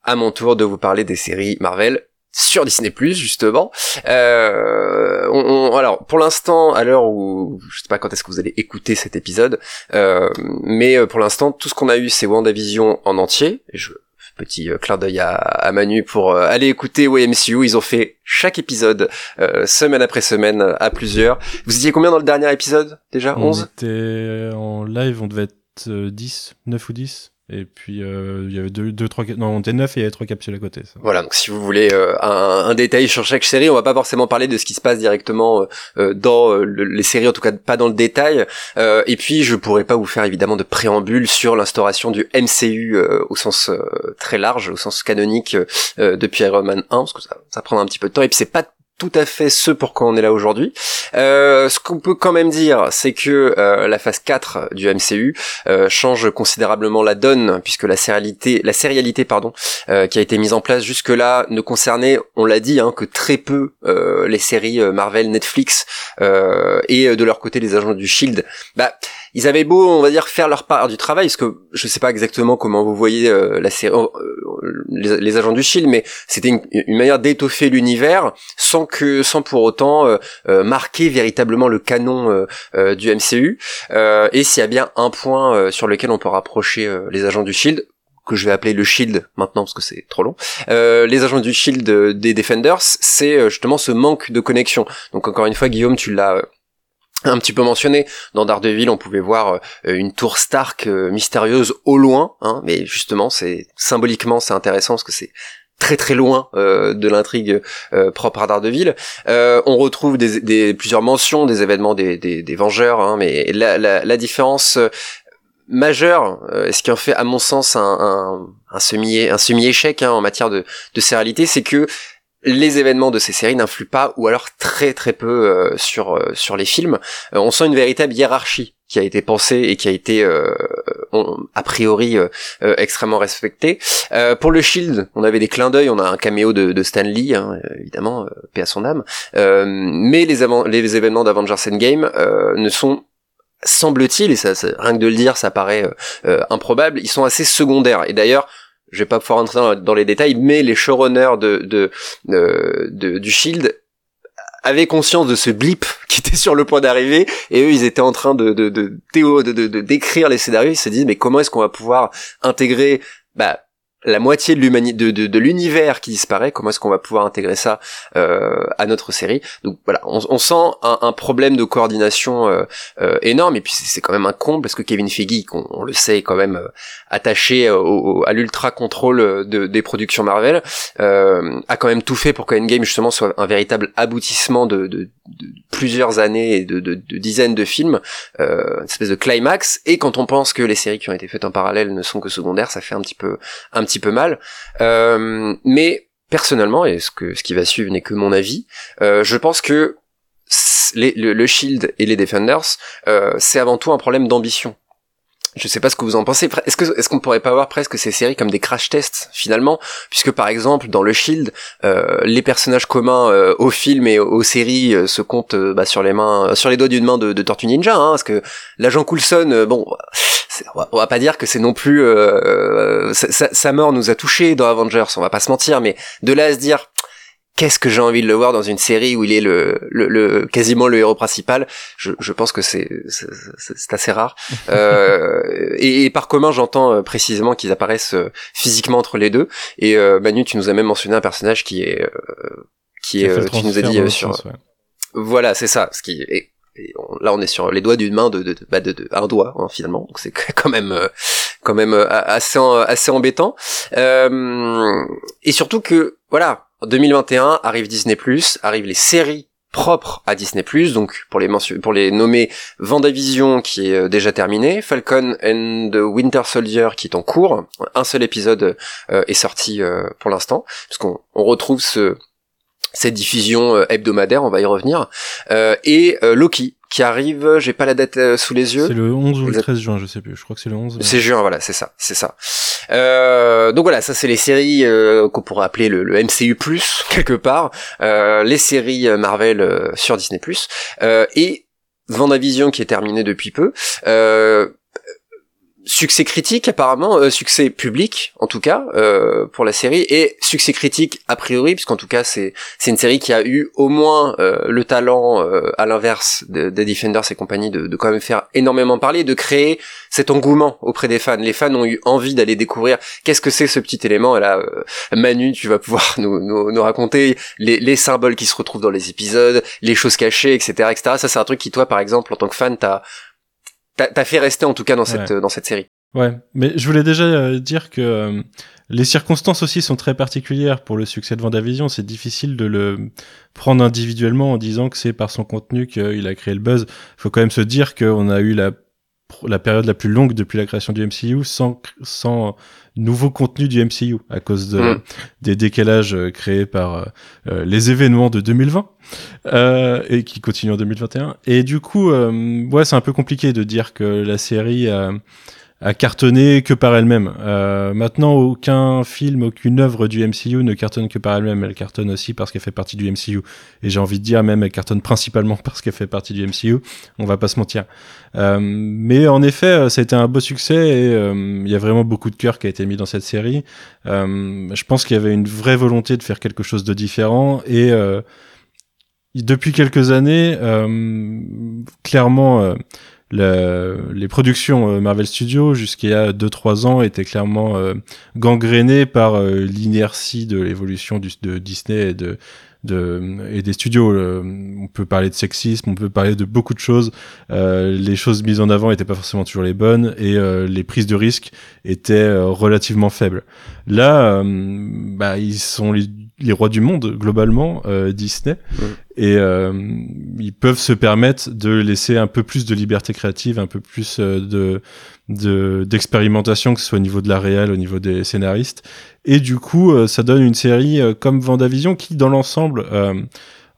À mon tour de vous parler des séries Marvel sur Disney justement. Euh, alors pour l'instant, à l'heure où je sais pas quand est-ce que vous allez écouter cet épisode, euh, mais euh, pour l'instant tout ce qu'on a eu c'est WandaVision en entier. Je petit euh, clin d'œil à, Manu pour euh, aller écouter MCU. Ils ont fait chaque épisode euh, semaine après semaine à plusieurs. Vous étiez combien dans le dernier épisode déjà? 11 On était en live, on devait être 10, 9 ou 10 et puis euh, il y avait deux, deux, trois, non, on était neuf et il y avait trois capsules à côté. Voilà, donc si vous voulez euh, un, un, détail sur chaque série, on va pas forcément parler de ce qui se passe directement euh, euh dans euh, les séries, en tout cas pas dans le détail. et puis je pourrais pas vous faire évidemment de préambule sur l'instauration du MCU au sens très large, au sens canonique depuis Iron Man 1, parce que ça, ça prend un petit peu de temps. Et puis c'est pas tout à fait ce pour quoi on est là aujourd'hui. Euh, ce qu'on peut quand même dire, c'est que euh, la phase 4 du MCU euh, change considérablement la donne, puisque la sérialité, la sérialité pardon, euh, qui a été mise en place jusque-là ne concernait, on l'a dit, hein, que très peu euh, les séries Marvel, Netflix et de leur côté les agents du Shield. Bah, ils avaient beau, on va dire, faire leur part du travail, parce que je sais pas exactement comment vous voyez la série, les, agents du Shield, mais c'était une, une manière d'étoffer l'univers sans que sans pour autant euh, euh, marquer véritablement le canon euh, du MCU. et s'il y a bien un point sur lequel on peut rapprocher les agents du Shield, que je vais appeler le Shield maintenant parce que c'est trop long. les agents du Shield des Defenders, c'est justement ce manque de connexion. Donc encore une fois, Guillaume, tu l'as un petit peu mentionné dans Daredevil on pouvait voir une tour Stark mystérieuse au loin hein, mais justement c'est symboliquement c'est intéressant parce que c'est très très loin euh, de l'intrigue euh, propre à Daredevil. Euh, on retrouve des, des, plusieurs mentions des événements des, des, des Vengeurs, hein, mais la, la, la différence euh, majeure, euh, ce qui en fait à mon sens un, un, un semi un semi échec hein, en matière de, de sérialité, c'est que les événements de ces séries n'influent pas ou alors très très peu euh, sur sur les films. on sent une véritable hiérarchie qui a été pensé et qui a été euh, a priori euh, euh, extrêmement respecté. pour le Shield, on avait des clins d'œil, on a un caméo de, de Stan Lee, hein, évidemment, paix à son âme. mais les, les événements d'Avengers Endgame ne sont semble-t-il, et ça, rien que de le dire, ça paraît improbable, ils sont assez secondaires. Et d'ailleurs, je vais pas pouvoir entrer dans, les détails, mais les showrunners de, de, du Shield avaient conscience de ce blip qui était sur le point d'arriver et eux ils étaient en train de, de, de, d'écrire les scénarios ils se disent mais comment est-ce qu'on va pouvoir intégrer bah la moitié de l'humanité de, de, l'univers qui disparaît comment est-ce qu'on va pouvoir intégrer ça euh, à notre série? Donc voilà on, on sent un, un, problème de coordination euh, euh, énorme et puis c'est quand même un con parce que Kevin Feige on, on le sait quand même euh, attaché au, à l'ultra contrôle de, des productions Marvel euh, a quand même tout fait pour que Endgame justement soit un véritable aboutissement de, de, de plusieurs années et de, dizaines de films une espèce de climax. Et quand on pense que les séries qui ont été faites en parallèle ne sont que secondaires ça fait un petit peu un petit peu mal. Euh, mais personnellement, et ce que ce qui va suivre n'est que mon avis, euh, je pense que le, Shield et les Defenders, euh, c'est avant tout un problème d'ambition. Je sais pas ce que vous en pensez. Est-ce que est-ce qu'on pourrait pas voir presque ces séries comme des crash tests finalement, puisque par exemple dans le Shield, les personnages communs euh, au film et aux, séries se comptent bah, sur les mains, sur les doigts d'une main de, de Tortue Ninja, hein, parce que l'agent Coulson, bon, on va, pas dire que c'est non plus sa, sa, mort nous a touché dans Avengers, on va pas se mentir, mais de là à se dire qu'est-ce que j'ai envie de le voir dans une série où il est le, le, quasiment le héros principal je, je pense que c'est c'est assez rare. Euh, et, par commun j'entends euh, précisément qu'ils apparaissent euh, physiquement entre les deux. Et euh, Manu tu nous as même mentionné un personnage qui est euh, qui est tu nous as dit sur voilà c'est ça ce qui est là on est sur les doigts d'une main de de, de, bah, de, de un doigt hein, finalement. Donc c'est quand même quand même assez assez embêtant. Et surtout que voilà en 2021 arrive Disney+, arrivent les séries propres à Disney+, donc pour les, pour les nommer Vendavision qui est euh, déjà terminé, Falcon and the Winter Soldier qui est en cours, un seul épisode euh, est sorti euh, pour l'instant, puisqu'on on retrouve ce, cette diffusion hebdomadaire, on va y revenir, et Loki qui arrive, j'ai pas la date sous les yeux. C'est le 11 ou le 13 juin, je sais plus, je crois que c'est le 11. C'est juin, voilà, c'est ça, c'est ça. donc voilà, ça c'est les séries qu'on pourrait appeler le, le, MCU plus quelque part, les séries Marvel sur Disney plus et Vendavision qui est terminé depuis peu. Euh, succès critique apparemment, euh, succès public en tout cas euh, pour la série et succès critique a priori puisqu'en tout cas c'est c'est une série qui a eu au moins euh, le talent à l'inverse des Defenders et compagnie de, de quand même faire énormément parler, de créer cet engouement auprès des fans. Les fans ont eu envie d'aller découvrir qu'est-ce que c'est ce petit élément. Et là, Manu, tu vas pouvoir nous, nous, nous raconter les, les, symboles qui se retrouvent dans les épisodes, les choses cachées, etc., etc. Ça c'est un truc qui toi par exemple en tant que fan t'as t'as fait rester en tout cas dans cette dans cette série. Ouais, mais je voulais déjà euh, dire que euh, les circonstances aussi sont très particulières pour le succès de Vendavision. C'est difficile de le prendre individuellement en disant que c'est par son contenu qu'il a créé le buzz. Il faut quand même se dire qu'on a eu la la période la plus longue depuis la création du MCU sans sans nouveau contenu du MCU à cause de, mm. des décalages euh, créés par les événements de 2020 euh, et qui continue en 2021. Et du coup, euh, ouais, c'est un peu compliqué de dire que la série a, a cartonné que par elle-même. Euh, maintenant, aucun film, aucune œuvre du MCU ne cartonne que par elle-même. Elle cartonne aussi parce qu'elle fait partie du MCU. Et j'ai envie de dire même, elle cartonne principalement parce qu'elle fait partie du MCU. On va pas se mentir. Euh, mais en effet, ça a été un beau succès et euh, il y a vraiment beaucoup de cœur qui a été mis dans cette série. Euh, je pense qu'il y avait une vraie volonté de faire quelque chose de différent et depuis quelques années, euh, clairement, euh, les productions euh, Marvel Studios jusqu'à 2-3 ans étaient clairement gangrénées par l'inertie de l'évolution de Disney et de, de, et des studios. on peut parler de sexisme, on peut parler de beaucoup de choses. les choses mises en avant n'étaient pas forcément toujours les bonnes et les prises de risques étaient relativement faibles. Là, bah, ils sont les les rois du monde globalement euh, Disney. Et euh, ils peuvent se permettre de laisser un peu plus de liberté créative un peu plus euh, de de d'expérimentation que ce soit au niveau de la réelle au niveau des scénaristes. Et du coup euh, ça donne une série comme Vendavision qui dans l'ensemble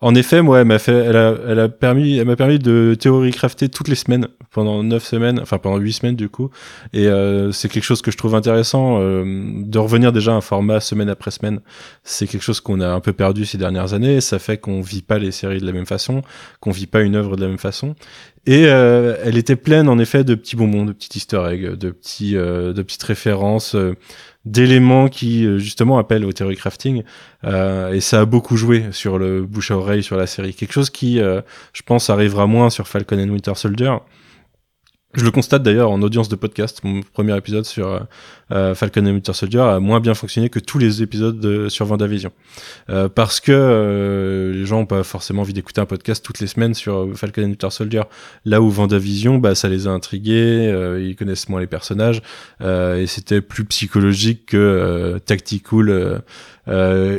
en effet, moi, elle m'a a permis, elle m'a permis de théorie crafter toutes les semaines pendant neuf semaines, enfin pendant huit semaines du coup. Et euh, c'est quelque chose que je trouve intéressant euh, de revenir déjà à un format semaine après semaine. C'est quelque chose qu'on a un peu perdu ces dernières années. Ça fait qu'on vit pas les séries de la même façon, qu'on vit pas une œuvre de la même façon. Et euh, elle était pleine en effet de petits bonbons, de petits Easter eggs, de petits, euh, de petites références d'éléments qui euh, justement appellent au theory crafting euh, et ça a beaucoup joué sur le bouche à oreille sur la série. Quelque chose qui euh, je pense arrivera moins sur Falcon and Winter Soldier je le constate d'ailleurs en audience de podcast. Mon premier épisode sur euh, euh, Falcon and Winter Soldier a moins bien fonctionné que tous les épisodes de, sur Vendavision. Euh, parce que euh, les gens ont pas forcément envie d'écouter un podcast toutes les semaines sur Falcon and Winter Soldier. Là où Vendavision, bah, ça les a intrigués, ils connaissent moins les personnages, et c'était plus psychologique que tactical,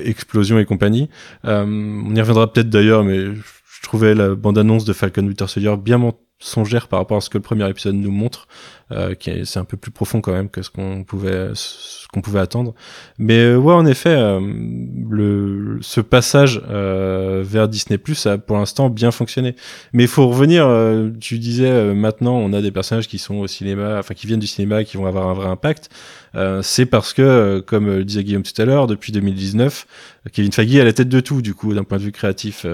explosion et compagnie. on y reviendra peut-être d'ailleurs, mais je trouvais la bande-annonce de Falcon Winter Soldier bien songère par rapport à ce que le premier épisode nous montre, euh, qui est, c'est un peu plus profond quand même que ce qu'on pouvait ce qu'on pouvait attendre. Mais euh, ouais, en effet, euh, le ce passage euh, vers Disney Plus a pour l'instant bien fonctionné. Mais il faut revenir. Euh, tu disais maintenant, on a des personnages qui sont au cinéma, enfin qui viennent du cinéma, qui vont avoir un vrai impact. C'est parce que, comme disait Guillaume tout à l'heure, depuis 2019, Kevin Feige est à la tête de tout, du coup, d'un point de vue créatif,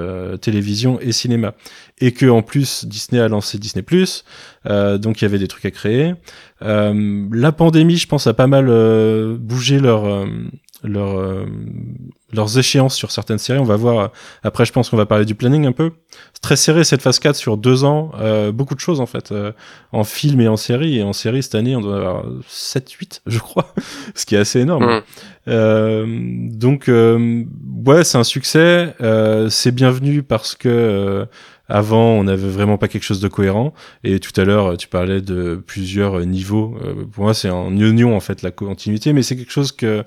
télévision et cinéma, et que en plus Disney a lancé Disney. Euh, donc il y avait des trucs à créer. Euh, la pandémie, je pense, a pas mal euh, bougé leur, leur, leurs échéances sur certaines séries. On va voir. Après, je pense qu'on va parler du planning un peu. C'est très serré cette phase 4 sur deux ans. beaucoup de choses en fait, en film et en série. Et en série cette année, on doit avoir 7-8, je crois, ce qui est assez énorme. Mmh. donc ouais, c'est un succès. c'est bienvenu parce que avant, on n'avait vraiment pas quelque chose de cohérent. Et tout à l'heure, tu parlais de plusieurs niveaux. Euh, pour moi, c'est en oignon en fait la continuité, mais c'est quelque chose que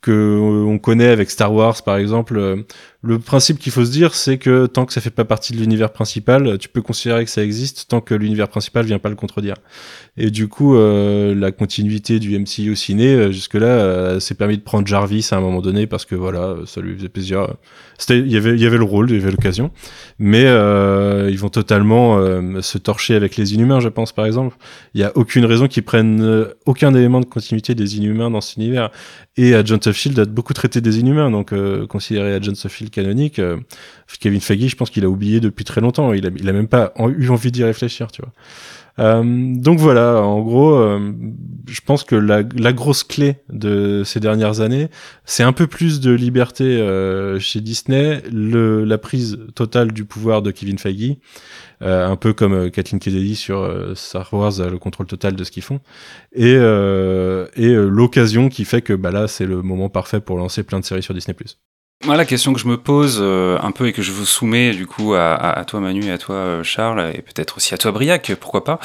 que on connaît avec Star Wars par exemple. Le principe qu'il faut se dire, c'est que tant que ça fait pas partie de l'univers principal, tu peux considérer que ça existe tant que l'univers principal vient pas le contredire. Et du coup, euh, la continuité du MCU ciné, euh, jusque-là, euh, s'est permis de prendre Jarvis à un moment donné parce que voilà, ça lui faisait plaisir. Il y avait, y avait le rôle, il y avait l'occasion, mais ils vont totalement se torcher avec les Inhumains, je pense par exemple. Il y a aucune raison qu'ils prennent aucun élément de continuité des Inhumains dans cet univers. Et Agents of Shield a beaucoup traité des Inhumains, donc considéré Agents of Shield canonique, Kevin Feige, je pense qu'il a oublié depuis très longtemps. Il a, il a même pas eu envie d'y réfléchir, tu vois. Euh, donc voilà, en gros, euh, je pense que la, la, grosse clé de ces dernières années, c'est un peu plus de liberté euh, chez Disney, le, la prise totale du pouvoir de Kevin Feige, euh, un peu comme Kathleen Kennedy sur Star Wars, le contrôle total de ce qu'ils font, et, et l'occasion qui fait que bah là, c'est le moment parfait pour lancer plein de séries sur Disney+. Moi, la question que je me pose euh, un peu et que je vous soumets du coup à, toi Manu et à toi euh, Charles et peut-être aussi à toi Briac, pourquoi pas,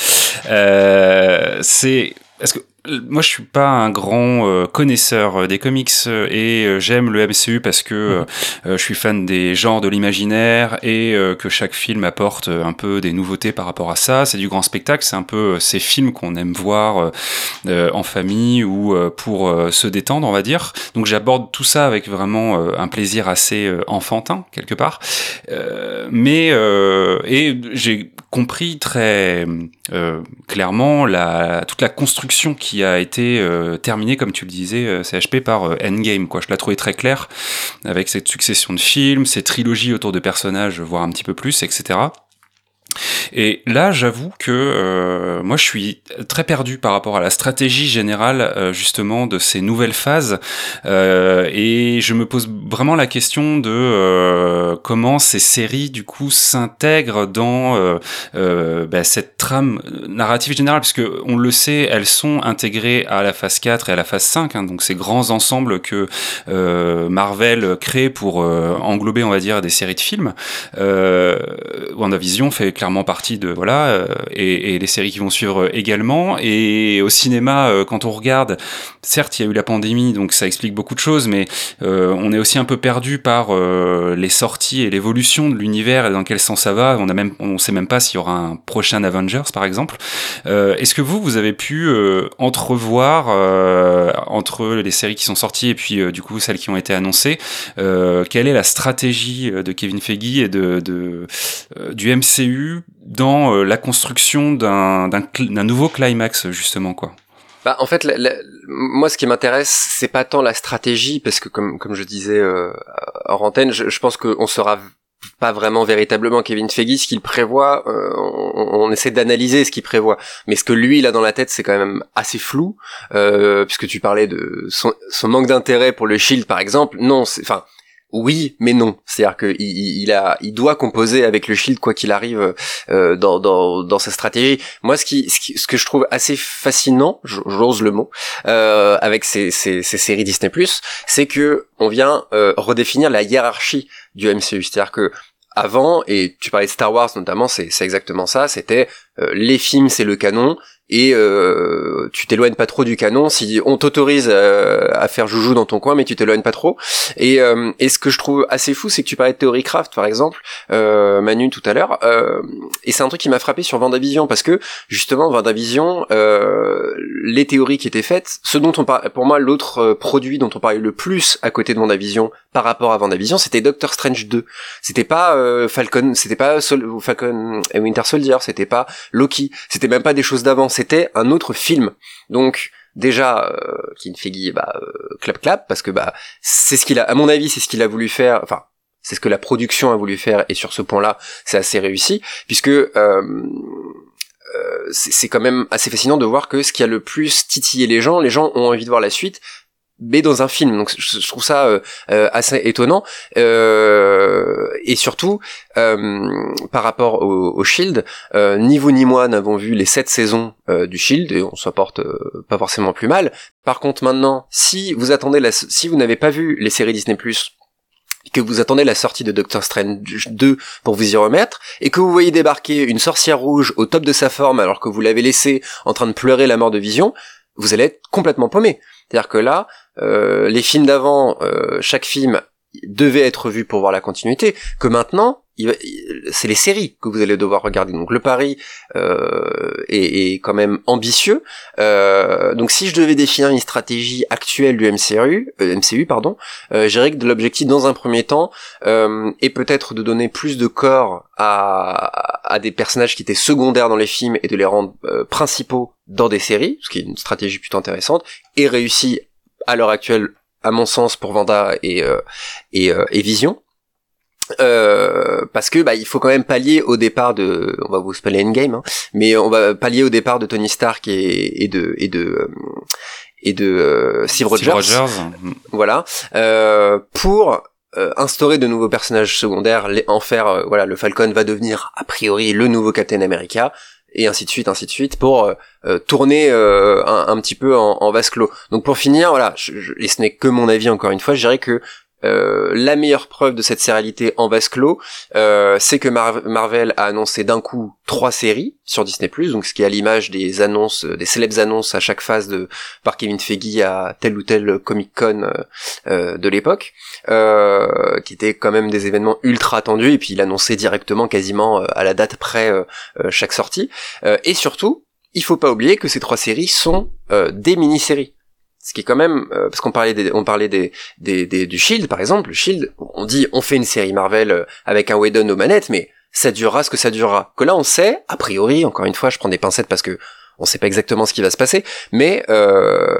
euh, c'est est-ce que moi, je suis pas un grand euh, connaisseur euh, des comics euh, et j'aime le MCU parce que mhm. je suis fan des genres de l'imaginaire et que chaque film apporte un peu des nouveautés par rapport à ça. C'est du grand spectacle, c'est un peu ces films qu'on aime voir en famille ou pour se détendre, on va dire. Donc j'aborde tout ça avec vraiment un plaisir assez enfantin quelque part. mais et j'ai compris très clairement la, toute la construction qui a été euh, terminé, comme tu le disais, euh, CHP, par euh, Endgame. Quoi. Je l'ai trouvé très clair, avec cette succession de films, ces trilogies autour de personnages, voire un petit peu plus, etc. Et là, j'avoue que euh, moi, je suis très perdu par rapport à la stratégie générale euh, justement de ces nouvelles phases, euh, et je me pose vraiment la question de comment ces séries du coup s'intègrent dans bah, cette trame narrative générale, puisque on le sait, elles sont intégrées à la phase 4 et à la phase 5, hein, donc ces grands ensembles que Marvel crée pour englober, on va dire, des séries de films. WandaVision fait clairement partie de voilà euh, et, les séries qui vont suivre également. Et au cinéma euh, quand on regarde certes il y a eu la pandémie donc ça explique beaucoup de choses mais euh, on est aussi un peu perdu par les sorties et l'évolution de l'univers et dans quel sens ça va. On a même on sait même pas s'il y aura un prochain Avengers par exemple. Est-ce que vous vous avez pu entrevoir entre les séries qui sont sorties et puis du coup celles qui ont été annoncées quelle est la stratégie de Kevin Feige et de du MCU dans euh, la construction d'un nouveau climax justement quoi. Bah, en fait, moi, ce qui m'intéresse, c'est pas tant la stratégie, parce que comme je disais euh, en antenne, je, pense qu'on sera pas vraiment véritablement Kevin Feige ce qu'il prévoit euh, on, essaie d'analyser ce qu'il prévoit mais ce que lui il a dans la tête c'est quand même assez flou euh, puisque tu parlais de son, son manque d'intérêt pour le Shield par exemple non enfin oui, mais non. C'est-à-dire qu'il il, a, il doit composer avec le Shield quoi qu'il arrive euh, dans, dans, dans sa stratégie. Moi, ce qui, ce que je trouve assez fascinant, j'ose le mot, euh, avec ces, ces, ces séries Disney+, c'est que on vient euh, redéfinir la hiérarchie du MCU. C'est-à-dire que avant, et tu parlais de Star Wars notamment, c'est exactement ça, c'était euh, les films c'est le canon, et euh, tu t'éloignes pas trop du canon. Si on t'autorise euh, à faire joujou dans ton coin mais tu t'éloignes pas trop. Et, euh, et ce que je trouve assez fou c'est que tu parlais de Theorycraft par exemple euh, Manu tout à l'heure. Et c'est un truc qui m'a frappé sur Vendavision parce que justement Vendavision les théories qui étaient faites ce dont on parle pour moi l'autre produit dont on parlait le plus à côté de Vendavision par rapport à Vendavision c'était Doctor Strange 2 c'était pas Falcon c'était pas Falcon et Winter Soldier c'était pas Loki. C'était même pas des choses d'avance c'était un autre film. Donc déjà euh, bah euh, clap clap parce que bah c'est ce qu'il a à mon avis c'est ce qu'il a voulu faire enfin c'est ce que la production a voulu faire et sur ce point-là c'est assez réussi puisque euh, euh c'est quand même assez fascinant de voir que ce qui a le plus titillé les gens, les gens ont envie de voir la suite, mais dans un film. Donc je, trouve ça euh, euh, assez étonnant euh, et surtout par rapport au, au Shield, ni vous ni moi n'avons vu les sept saisons du Shield et on s'en porte pas forcément plus mal. Par contre maintenant, si vous attendez la, si vous n'avez pas vu les séries Disney que vous attendez la sortie de Doctor Strange 2 pour vous y remettre, et que vous voyez débarquer une sorcière rouge au top de sa forme alors que vous l'avez laissé en train de pleurer la mort de Vision, vous allez être complètement paumé. C'est-à-dire que là, euh, les films d'avant, euh, chaque film devaient être vus pour voir la continuité, que maintenant, c'est les séries que vous allez devoir regarder. Donc le pari euh, est, est, quand même ambitieux. Euh, donc si je devais définir une stratégie actuelle du MCU, euh, MCU pardon, euh, je dirais que l'objectif dans un premier temps euh, est peut-être de donner plus de corps à, à des personnages qui étaient secondaires dans les films et de les rendre euh, principaux dans des séries, ce qui est une stratégie plutôt intéressante et réussie à l'heure actuelle à mon sens pour Vanda et, et, et Vision. Euh, parce que bah il faut quand même pallier au départ de on va vous spoiler Endgame hein, mais on va pallier au départ de Tony Stark et, et de et de et de euh, Steve Rogers, voilà. Euh, pour euh, instaurer de nouveaux personnages secondaires les, en faire euh, voilà le Falcon va devenir a priori le nouveau Captain America et ainsi de suite ainsi de suite pour tourner un, un, petit peu en, en vase clos. Donc pour finir voilà et ce n'est que mon avis encore une fois je dirais que euh, la meilleure preuve de cette sérialité en vase clos, euh, c'est que Marvel a annoncé d'un coup trois séries sur Disney+, donc ce qui est à l'image des annonces, euh, des célèbres annonces à chaque phase de par Kevin Feige à tel ou tel Comic Con de l'époque, qui étaient quand même des événements ultra attendus, et puis il annonçait directement quasiment à la date près chaque sortie. et surtout, il faut pas oublier que ces trois séries sont des mini-séries ce qui est quand même euh, parce qu'on parlait des, on parlait des, des, du Shield par exemple le Shield on dit on fait une série Marvel euh, avec un Whedon aux manettes mais ça durera ce que ça durera. Que là on sait a priori encore une fois je prends des pincettes parce que on sait pas exactement ce qui va se passer, mais euh,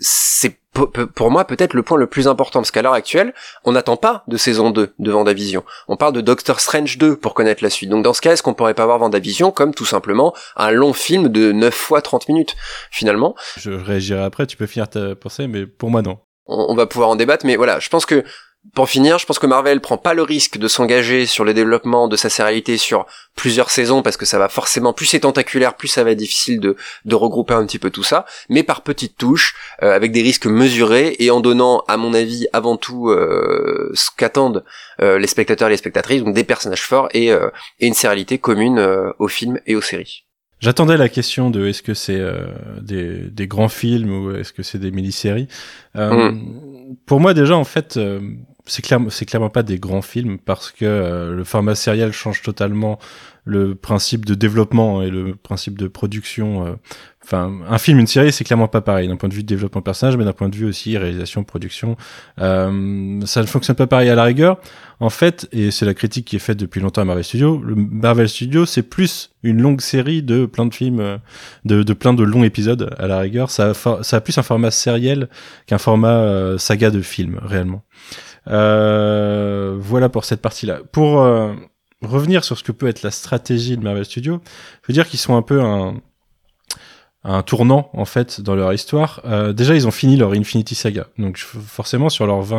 c'est pour moi peut-être le point le plus important parce qu'à l'heure actuelle, on n'attend pas de saison 2 de Vendavision. On parle de Doctor Strange 2 pour connaître la suite. Donc dans ce cas, est-ce qu'on pourrait pas voir Vendavision comme tout simplement un long film de 9 fois 30 minutes finalement? Je réagirai après, tu peux finir ta pensée, mais pour moi non. on va pouvoir en débattre, mais voilà, je pense que pour finir, je pense que Marvel prend pas le risque de s'engager sur le développement de sa sérialité sur plusieurs saisons parce que ça va forcément plus c'est tentaculaire, plus ça va être difficile de, de regrouper un petit peu tout ça, mais par petites touches, euh, avec des risques mesurés et en donnant, à mon avis, avant tout euh, ce qu'attendent euh, les spectateurs et les spectatrices, donc des personnages forts et, et une sérialité commune aux films et aux séries. J'attendais la question de est-ce que c'est des, des, grands films ou est-ce que c'est des mini-séries? Mm. Pour moi déjà en fait c'est clairement c'est clairement pas des grands films parce que euh, le format sériel change totalement le principe de développement et le principe de production. Euh, enfin, un film, une série, c'est clairement pas pareil d'un point de vue de développement de personnage, mais d'un point de vue aussi réalisation, production. Euh, ça ne fonctionne pas pareil à la rigueur. En fait, et c'est la critique qui est faite depuis longtemps à Marvel Studios, le Marvel Studios, c'est plus une longue série de plein de films, de, de plein de longs épisodes à la rigueur. Ça a, ça a plus un format sériel qu'un format saga de film, réellement. Euh, voilà pour cette partie-là. Pour euh, revenir sur ce que peut être la stratégie de Marvel Studios, je veux dire qu'ils sont un peu un, un tournant en fait dans leur histoire. Euh, déjà, ils ont fini leur Infinity Saga, donc forcément sur leurs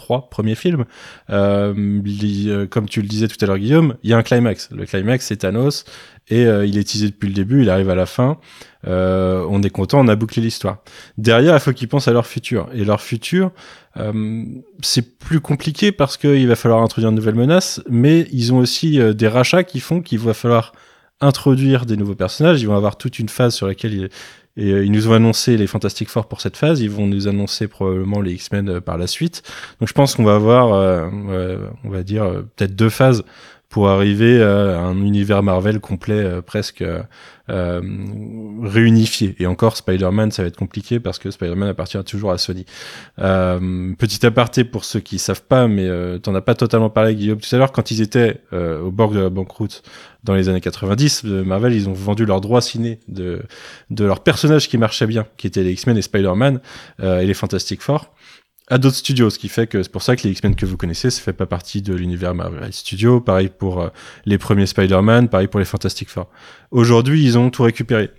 23 premiers films, euh, comme tu le disais tout à l'heure Guillaume, il y a un climax. Le climax c'est Thanos et il est teasé depuis le début, il arrive à la fin. on est content, on a bouclé l'histoire. Derrière, il faut qu'ils pensent à leur futur et leur futur. Euh, c'est plus compliqué parce qu'il va falloir introduire de nouvelles menaces, mais ils ont aussi euh, des rachats qui font qu'il va falloir introduire des nouveaux personnages. Ils vont avoir toute une phase sur laquelle ils, et, euh, ils nous ont annoncé les Fantastic Four pour cette phase. Ils vont nous annoncer probablement les X-Men par la suite. Donc je pense qu'on va avoir, on va dire, peut-être deux phases pour arriver à un univers Marvel complet presque euh, réunifié. Et encore, Spider-Man, ça va être compliqué parce que Spider-Man appartient toujours à Sony. Euh, petit aparté pour ceux qui savent pas, mais euh, t'en as pas totalement parlé, Guillaume, tout à l'heure, quand ils étaient euh, au bord de la banqueroute dans les années 90, Marvel, ils ont vendu leurs droits ciné de, de leurs personnages qui marchaient bien, qui étaient les X-Men et Spider-Man et les Fantastic Four à d'autres studios, ce qui fait que c'est pour ça que les X-Men que vous connaissez, ça fait pas partie de l'univers Marvel Studios. Pareil pour euh, les premiers Spider-Man, pareil pour les Fantastic Four. Aujourd'hui, ils ont tout récupéré.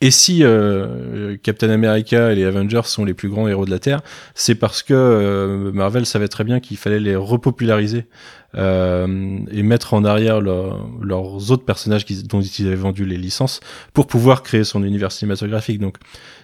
Et si euh, Captain America et les Avengers sont les plus grands héros de la Terre, c'est parce que euh, Marvel savait très bien qu'il fallait les repopulariser euh, et mettre en arrière leurs autres personnages dont ils avaient vendu les licences pour pouvoir créer son univers cinématographique. Donc,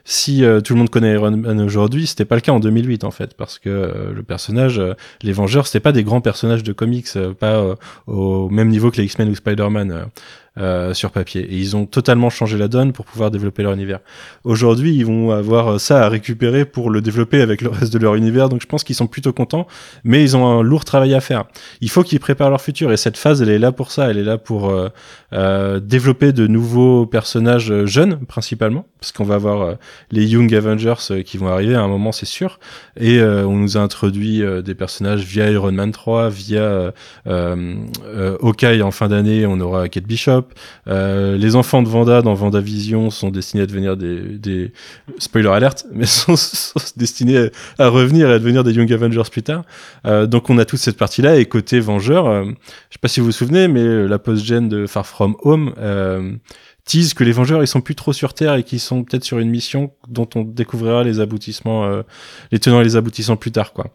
si euh, tout le monde connaît Iron Man aujourd'hui, c'était pas le cas en 2008 en fait, parce que euh, le personnage, les Vengeurs, c'était pas des grands personnages de comics, pas au même niveau que les X-Men ou Spider-Man. euh, sur papier. Et ils ont totalement changé la donne pour pouvoir développer leur univers. Aujourd'hui, ils vont avoir ça à récupérer pour le développer avec le reste de leur univers. Donc je pense qu'ils sont plutôt contents, mais ils ont un lourd travail à faire. Faut qu'ils préparent leur futur. Et cette phase, elle est là pour ça. Elle est là pour euh, euh, développer de nouveaux personnages jeunes, principalement, parce qu'on va avoir les Young Avengers qui vont arriver à un moment, c'est sûr. Et on nous a introduit des personnages via Iron Man 3, via Hawkeye en fin d'année, on aura Kate Bishop. Euh, les enfants de Vanda dans Vision sont destinés à devenir des, spoiler alert, mais sont, destinés à revenir et à devenir des Young Avengers plus tard. Euh, donc on a toute cette partie-là et côté Vengeur, euh, je sais pas si vous vous souvenez, mais la post-gen de Far From Home tease que les Vengeurs ils sont plus trop sur Terre et qu'ils sont peut-être sur une mission dont on découvrira les aboutissements, les tenants et les aboutissants plus tard quoi.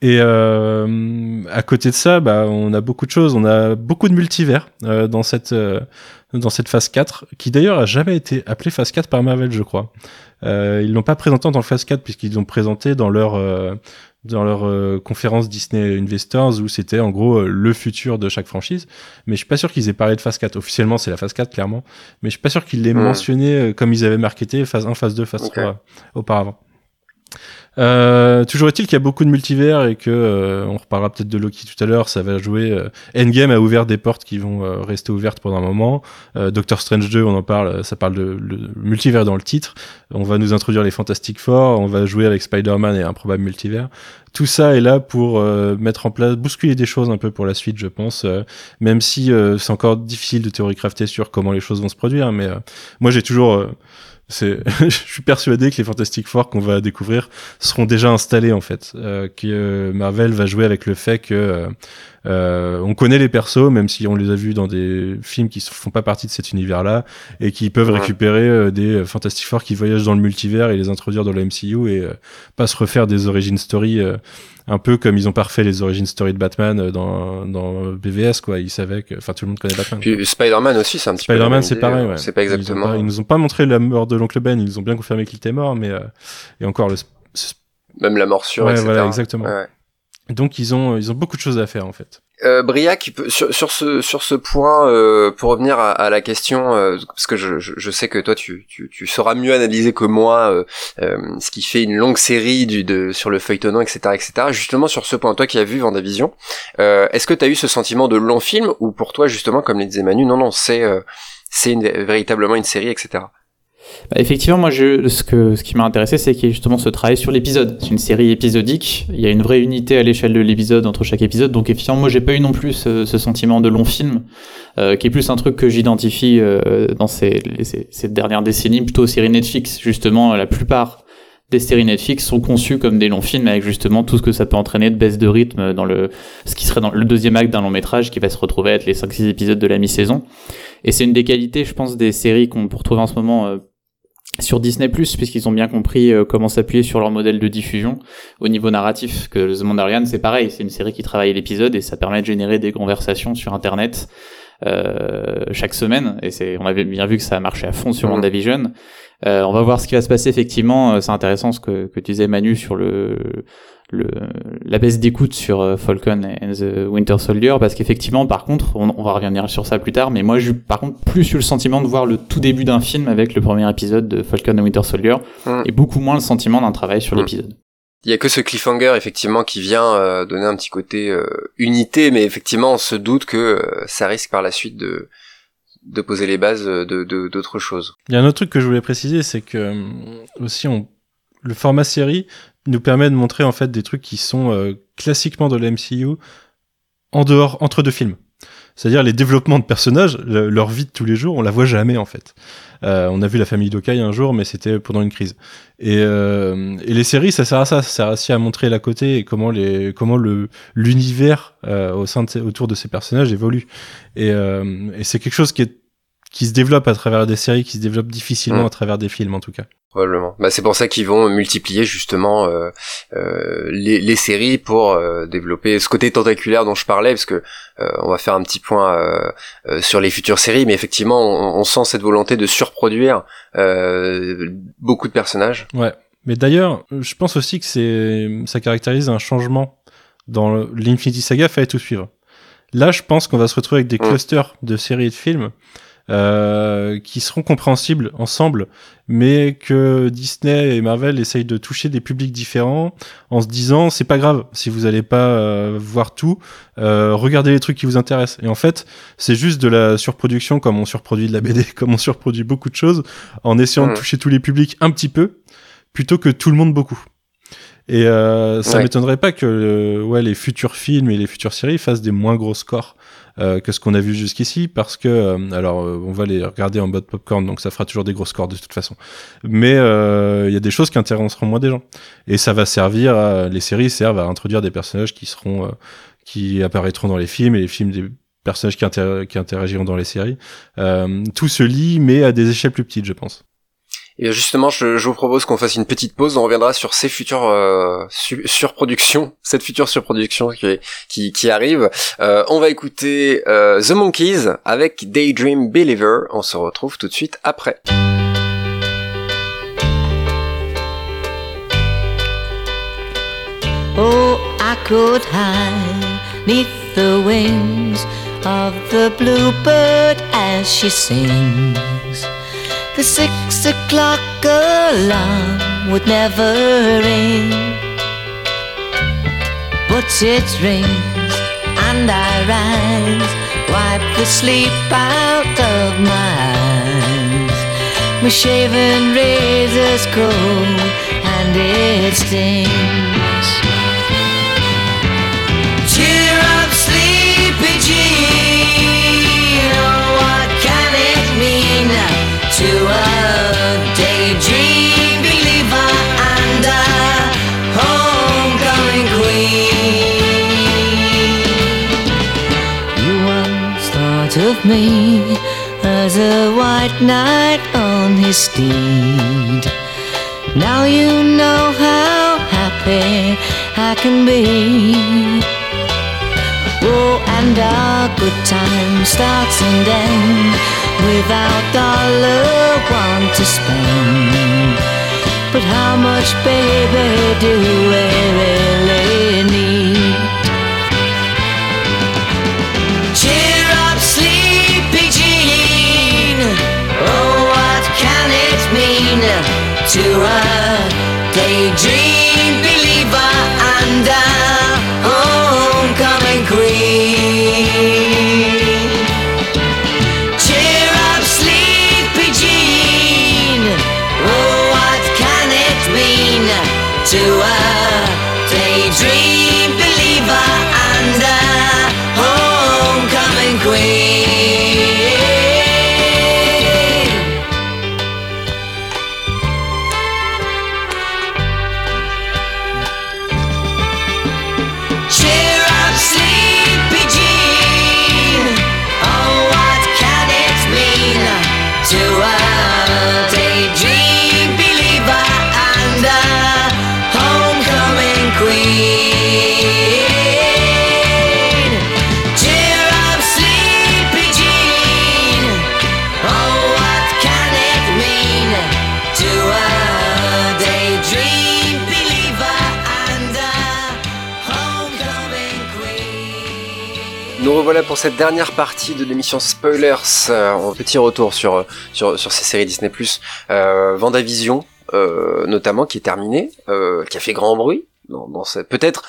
Et euh, à côté de ça, bah, on a beaucoup de choses. On a beaucoup de multivers euh, dans cette euh, dans cette phase 4, qui d'ailleurs a jamais été appelée phase 4 par Marvel, je crois. Euh, ils l'ont pas présenté dans le phase 4 puisqu'ils l'ont présenté dans leur euh, dans leur conférence Disney Investors où c'était en gros le futur de chaque franchise. Mais je suis pas sûr qu'ils aient parlé de phase 4. Officiellement, c'est la phase 4 clairement, mais je suis pas sûr qu'ils l'aient mentionné comme ils avaient marketé phase 1, phase 2, phase 3 auparavant. Euh, toujours est-il qu'il y a beaucoup de multivers et que euh, on reparlera peut-être de Loki tout à l'heure. Ça va jouer. Euh, Endgame a ouvert des portes qui vont euh, rester ouvertes pendant un moment. Doctor Strange 2, on en parle. Ça parle de le multivers dans le titre. On va nous introduire les Fantastic Four. On va jouer avec Spider-Man et un probable multivers. Tout ça est là pour mettre en place, bousculer des choses un peu pour la suite, je pense. même si c'est encore difficile de théorie crafter sur comment les choses vont se produire, mais moi j'ai toujours je suis persuadé que les Fantastic Four qu'on va découvrir seront déjà installés en fait, euh, que Marvel va jouer avec le fait que euh, euh, on connaît les persos, même si on les a vus dans des films qui ne font pas partie de cet univers-là, et qui peuvent récupérer euh, des Fantastic Four qui voyagent dans le multivers et les introduire dans le MCU et pas se refaire des origin story un peu comme ils ont parfait les origines story de Batman euh, dans, dans BVS quoi ils savaient que enfin tout le monde connaît Batman puis Spider-Man aussi c'est un petit Spider-Man c'est pareil ouais. c'est pas exactement ils, nous ont pas montré la mort de l'oncle Ben ils ont bien confirmé qu'il était mort mais euh, et encore le même la morsure ouais, etc. voilà exactement ouais. Donc ils ont ils ont beaucoup de choses à faire en fait euh, Briac, sur, sur, ce sur ce point, euh, pour revenir à, à la question, euh, parce que je, je, je, sais que toi tu, tu, tu sauras mieux analyser que moi euh, euh, ce qui fait une longue série du, de, sur le feuilletonnant, etc., etc. Justement sur ce point, toi qui as vu Vendavision, euh, est-ce que tu as eu ce sentiment de long film ou pour toi justement, comme le disait Manu, non non, c'est c'est véritablement une série, etc. Bah, effectivement, moi, je, ce, que, ce qui m'a intéressé, c'est justement ce travail sur l'épisode. C'est une série épisodique. Il y a une vraie unité à l'échelle de l'épisode entre chaque épisode. Donc, effectivement, moi, j'ai pas eu non plus ce, ce sentiment de long film, euh, qui est plus un truc que j'identifie euh, dans ces, ces, ces, dernières décennies, plutôt aux séries Netflix. Justement, la plupart des séries Netflix sont conçues comme des longs films avec justement tout ce que ça peut entraîner de baisse de rythme dans le ce qui serait dans le deuxième acte d'un long métrage qui va se retrouver être les 5-6 épisodes de la mi-saison. Et c'est une des qualités, je pense, des séries qu'on peut retrouver en ce moment euh, sur Disney puisqu'ils ont bien compris euh, comment s'appuyer sur leur modèle de diffusion. Au niveau narratif que The Mandalorian c'est pareil c'est une série qui travaille l'épisode et ça permet de générer des conversations sur internet chaque semaine et c'est on avait bien vu que ça a marché à fond sur WandaVision euh, on va voir ce qui va se passer effectivement euh, c'est intéressant ce que, que tu disais Manu sur le le, la baisse d'écoute sur euh, Falcon and the Winter Soldier parce qu'effectivement par contre on, va revenir sur ça plus tard mais moi j'ai par contre plus eu le sentiment de voir le tout début d'un film avec le premier épisode de Falcon and Winter Soldier mm. et beaucoup moins le sentiment d'un travail sur mm. l'épisode il y a que ce cliffhanger effectivement qui vient euh, donner un petit côté euh, unité mais effectivement on se doute que ça risque par la suite de poser les bases de d'autres choses. Il y a un autre truc que je voulais préciser c'est que aussi on le format série nous permet de montrer en fait des trucs qui sont euh, classiquement de la MCU en dehors entre deux films. C'est-à-dire les développements de personnages, leur vie de tous les jours, on la voit jamais en fait. Euh, on a vu la famille d'Okai un jour, mais c'était pendant une crise. Et, euh, et, les séries, ça sert à ça, ça sert aussi à montrer la côté et comment les comment le l'univers euh, au sein de, autour de ces personnages évolue. Et, euh, et c'est quelque chose qui est qui se développe à travers des séries, qui se développe difficilement mm. à travers des films en tout cas. Probablement. Bah, c'est pour ça qu'ils vont multiplier justement euh, euh, les, les, séries pour euh, développer ce côté tentaculaire dont je parlais, parce que euh, on va faire un petit point euh, sur les futures séries, mais effectivement, on, on sent cette volonté de surproduire beaucoup de personnages. Ouais. Mais d'ailleurs, je pense aussi que c'est ça caractérise un changement dans l'Infinity Saga, fallait tout suivre. Là, je pense qu'on va se retrouver avec des mm. clusters de séries et de films euh, qui seront compréhensibles ensemble, mais que Disney et Marvel essayent de toucher des publics différents en se disant c'est pas grave si vous allez pas euh, voir tout, euh, regardez les trucs qui vous intéressent. Et en fait, c'est juste de la surproduction comme on surproduit de la BD, comme on surproduit beaucoup de choses, en essayant de Mm. toucher tous les publics un petit peu, plutôt que tout le monde beaucoup. Et euh, ça Ouais. m'étonnerait pas que euh, ouais, les futurs films et les futures séries fassent des moins gros scores que ce qu'on a vu jusqu'ici, parce que, euh, alors, euh, on va les regarder en mode popcorn, donc ça fera toujours des gros scores de toute façon. Mais euh, il y a des choses qui intéresseront moins des gens. Et ça va servir, à, les séries servent à introduire des personnages qui seront, euh, qui apparaîtront dans les films, et les films des personnages qui, inter- qui interagiront dans les séries. Euh, tout se lit, mais à des échelles plus petites, je pense. Et justement, je, je vous propose qu'on fasse une petite pause. On reviendra sur ces futures euh, su- surproductions, cette future surproduction qui, qui, qui arrive. Euh, on va écouter euh, The Monkeys avec Daydream Believer. On se retrouve tout de suite après. Oh, I could hide neath the wings of the as she sings. The six o'clock alarm would never ring, but it rings and I rise, wipe the sleep out of my eyes. My shaven razor's cold and it stings. Of me as a white knight on his steed. Now you know how happy I can be. Oh, and our good time starts and ends without dollar one to spend. But how much, baby, do we really need? Mean to a daydream pour cette dernière partie de l'émission Spoilers. Euh, un petit retour sur sur sur ces séries Disney+. Euh, Vendavision, euh, notamment, qui est terminée, euh, qui a fait grand bruit. Dans, dans cette- peut-être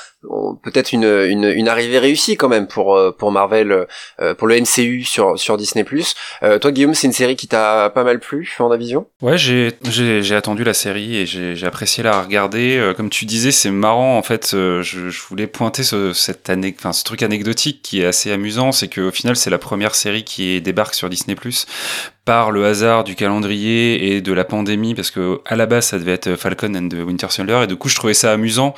peut-être une, une une arrivée réussie quand même pour euh, pour Marvel euh, pour le MCU sur sur Disney+. Euh, toi Guillaume, c'est une série qui t'a pas mal plu, Vendavision? Ouais, j'ai j'ai attendu la série et j'ai apprécié la regarder. Euh, comme tu disais, c'est marrant en fait. je, je voulais pointer ce cette enfin ce truc anecdotique qui est assez amusant, c'est qu'au final c'est la première série qui débarque sur Disney par le hasard du calendrier et de la pandémie parce que à la base ça devait être Falcon and the Winter Soldier et du coup je trouvais ça amusant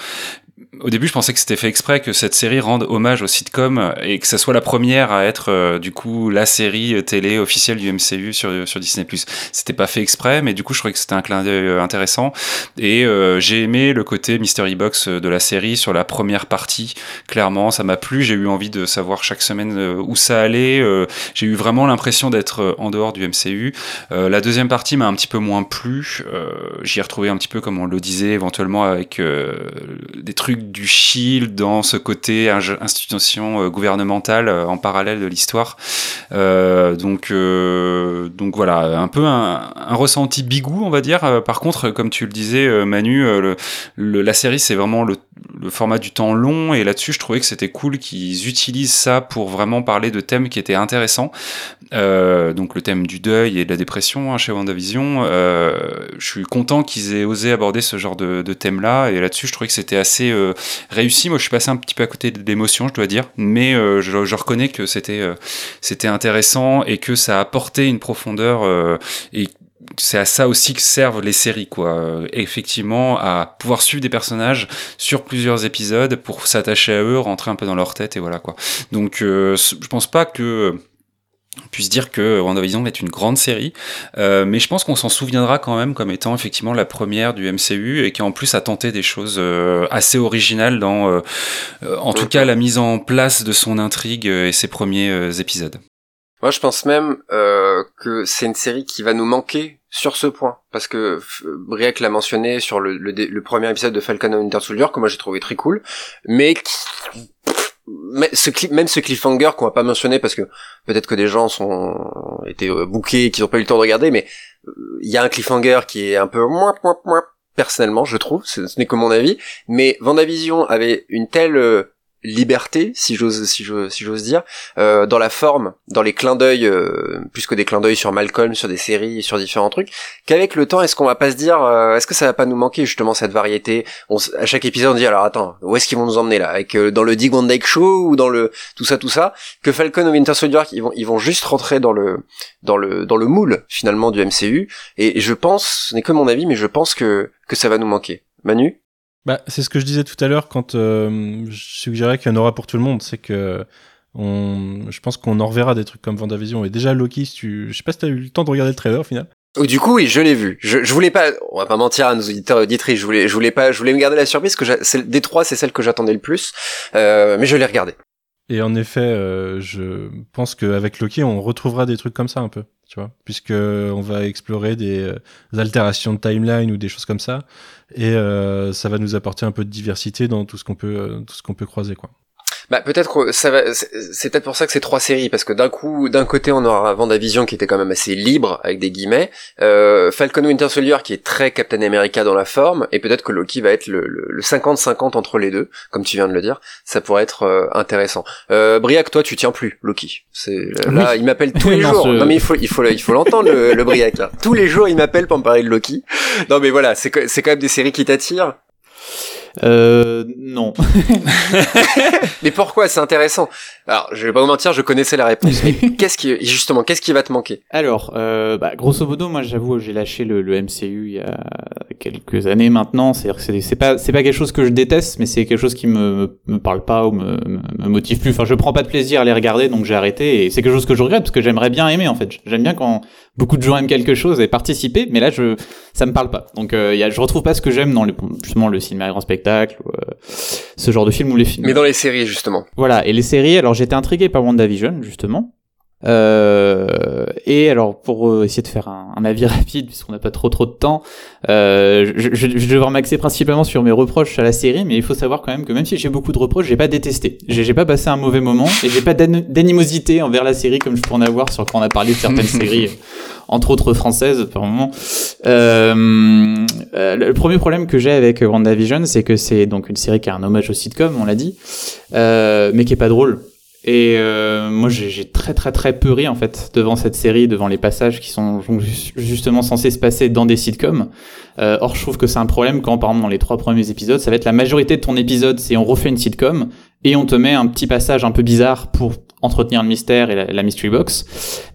au début, je pensais que c'était fait exprès que cette série rende hommage au sitcom et que ça soit la première à être euh, du coup la série télé officielle du MCU sur, sur Disney+. C'était pas fait exprès, mais du coup, je trouvais que c'était un clin d'œil euh, intéressant. Et euh, j'ai aimé le côté mystery box euh, de la série sur la première partie. Clairement, ça m'a plu. J'ai eu envie de savoir chaque semaine où ça allait. J'ai eu vraiment l'impression d'être en dehors du MCU. Euh, la deuxième partie m'a un petit peu moins plu. J'y ai retrouvé un petit peu comme on le disait éventuellement avec des trucs du Shield dans ce côté institution euh, gouvernementale euh, en parallèle de l'histoire. Euh, donc, donc voilà, un peu un, ressenti bigou, on va dire. Par contre, comme tu le disais, Manu, la série c'est vraiment le, format du temps long et là-dessus, je trouvais que c'était cool qu'ils utilisent ça pour vraiment parler de thèmes qui étaient intéressants. Donc le thème du deuil et de la dépression hein, chez WandaVision. Je suis content qu'ils aient osé aborder ce genre de, de thème-là et là-dessus, je trouvais que c'était assez euh, réussi. Moi, je suis passé un petit peu à côté de l'émotion, je dois dire, mais euh, je, reconnais que c'était euh, c'était intéressant et que ça a apporté une profondeur euh, et c'est à ça aussi que servent les séries, quoi. Effectivement, à pouvoir suivre des personnages sur plusieurs épisodes pour s'attacher à eux, rentrer un peu dans leur tête et voilà, quoi. Donc, je pense pas que on puisse dire que WandaVision est une grande série, euh, mais je pense qu'on s'en souviendra quand même comme étant effectivement la première du MCU et qui en plus a tenté des choses euh, assez originales dans, euh, euh, en tout cas, la mise en place de son intrigue euh, et ses premiers euh, épisodes. Moi, je pense même euh, que c'est une série qui va nous manquer sur ce point, parce que Briac l'a mentionné sur le, le, le premier épisode de Falcon and Winter Soldier, que moi j'ai trouvé très cool, mais qui- ce même ce cliffhanger qu'on va pas mentionner parce que peut-être que des gens sont été euh, bookés et qu'ils ont pas eu le temps de regarder, mais euh, il y a un cliffhanger qui est un peu moins personnellement, je trouve, ce, ce n'est que mon avis, mais Vendavision avait une telle euh, liberté, si j'ose si j'ose si j'ose dire, euh, dans la forme, dans les clins d'œil, euh, plus que des clins d'œil sur Malcolm, sur des séries, sur différents trucs, qu'avec le temps, est-ce qu'on va pas se dire, euh, est-ce que ça va pas nous manquer justement cette variété? On, À chaque épisode, on dit alors attends, où est-ce qu'ils vont nous emmener là? Avec euh, dans le Dig Dyke Show ou dans le tout ça, tout ça? Que Falcon ou Winter Soldier, ils vont ils vont juste rentrer dans le dans le dans le moule finalement du MCU. Et je pense, ce n'est que mon avis, mais je pense que que ça va nous manquer. Manu? Bah, c'est ce que je disais tout à l'heure quand euh, je suggérais qu'il y en aura pour tout le monde. C'est que on, je pense qu'on en reverra des trucs comme Vendavision. Et déjà, Loki, si tu, je sais pas si t'as eu le temps de regarder le trailer au final. Du coup, oui, je l'ai vu. Je, je voulais pas, on va pas mentir à nos auditeurs et auditrices, je voulais, je voulais pas, je voulais me garder la surprise que des trois, c'est celle que j'attendais le plus, euh, mais je l'ai regardé. Et en effet, euh, je pense qu'avec Loki, on retrouvera des trucs comme ça un peu, tu vois, puisque on va explorer des, euh, altérations de timeline ou des choses comme ça, et euh, ça va nous apporter un peu de diversité dans tout ce qu'on peut, euh, tout ce qu'on peut croiser, quoi. Bah peut-être que ça va, c'est peut-être pour ça que c'est trois séries parce que d'un coup, d'un côté on aura Vendavision qui était quand même assez libre avec des guillemets, euh, Falcon Winter Soldier qui est très Captain America dans la forme et peut-être que Loki va être le le- le 50-50 entre les deux, comme tu viens de le dire, ça pourrait être euh, intéressant. Euh, Briac, toi tu tiens plus Loki, c'est là il m'appelle tous les jours. Non mais il faut il faut il faut l'entendre le, le Briac là. Tous les jours il m'appelle pour me parler de Loki. Non mais voilà, c'est c'est quand même des séries qui t'attirent. Euh, non. Mais pourquoi c'est intéressant Alors, je vais pas vous mentir, je connaissais la réponse. Mais qu'est-ce qui, justement, qu'est-ce qui va te manquer? Alors, euh, bah, grosso modo, moi, j'avoue, j'ai lâché le, le MCU il y a quelques années maintenant. C'est-à-dire que c'est- pas, c'est pas quelque chose que je déteste, mais c'est quelque chose qui me, me parle pas ou me, me, motive plus. Enfin, je prends pas de plaisir à les regarder, donc j'ai arrêté. Et c'est quelque chose que je regrette parce que j'aimerais bien aimer, en fait. J'aime bien quand beaucoup de gens aiment quelque chose et participer, mais là, je, ça me parle pas. Donc, euh, y a, je retrouve pas ce que j'aime dans le, justement le cinéma grand spectacle, euh, ce genre de film ou les films. Mais dans les séries, justement. Voilà, et les séries, alors j'étais intrigué par WandaVision, justement. Euh, et alors, pour euh, essayer de faire un, un avis rapide, puisqu'on n'a pas trop trop de temps, euh, je, je, je vais devoir m'axer principalement sur mes reproches à la série, mais il faut savoir quand même que même si j'ai beaucoup de reproches, j'ai pas détesté. J'ai pas passé un mauvais moment, et j'ai pas d'an- d'animosité envers la série comme je pourrais en avoir sur quand on a parlé de certaines séries, entre autres françaises, par moment. Euh, euh, le premier problème que j'ai avec WandaVision, c'est que c'est donc une série qui a un hommage au sitcom, on l'a dit, euh, mais qui est pas drôle. Et euh, moi, j'ai très très très peu ri en fait devant cette série, devant les passages qui sont ju- justement censés se passer dans des sitcoms. Euh, or, je trouve que c'est un problème quand, par exemple, dans les trois premiers épisodes, ça va être la majorité de ton épisode, c'est on refait une sitcom et on te met un petit passage un peu bizarre pour entretenir le mystère et la, la mystery box.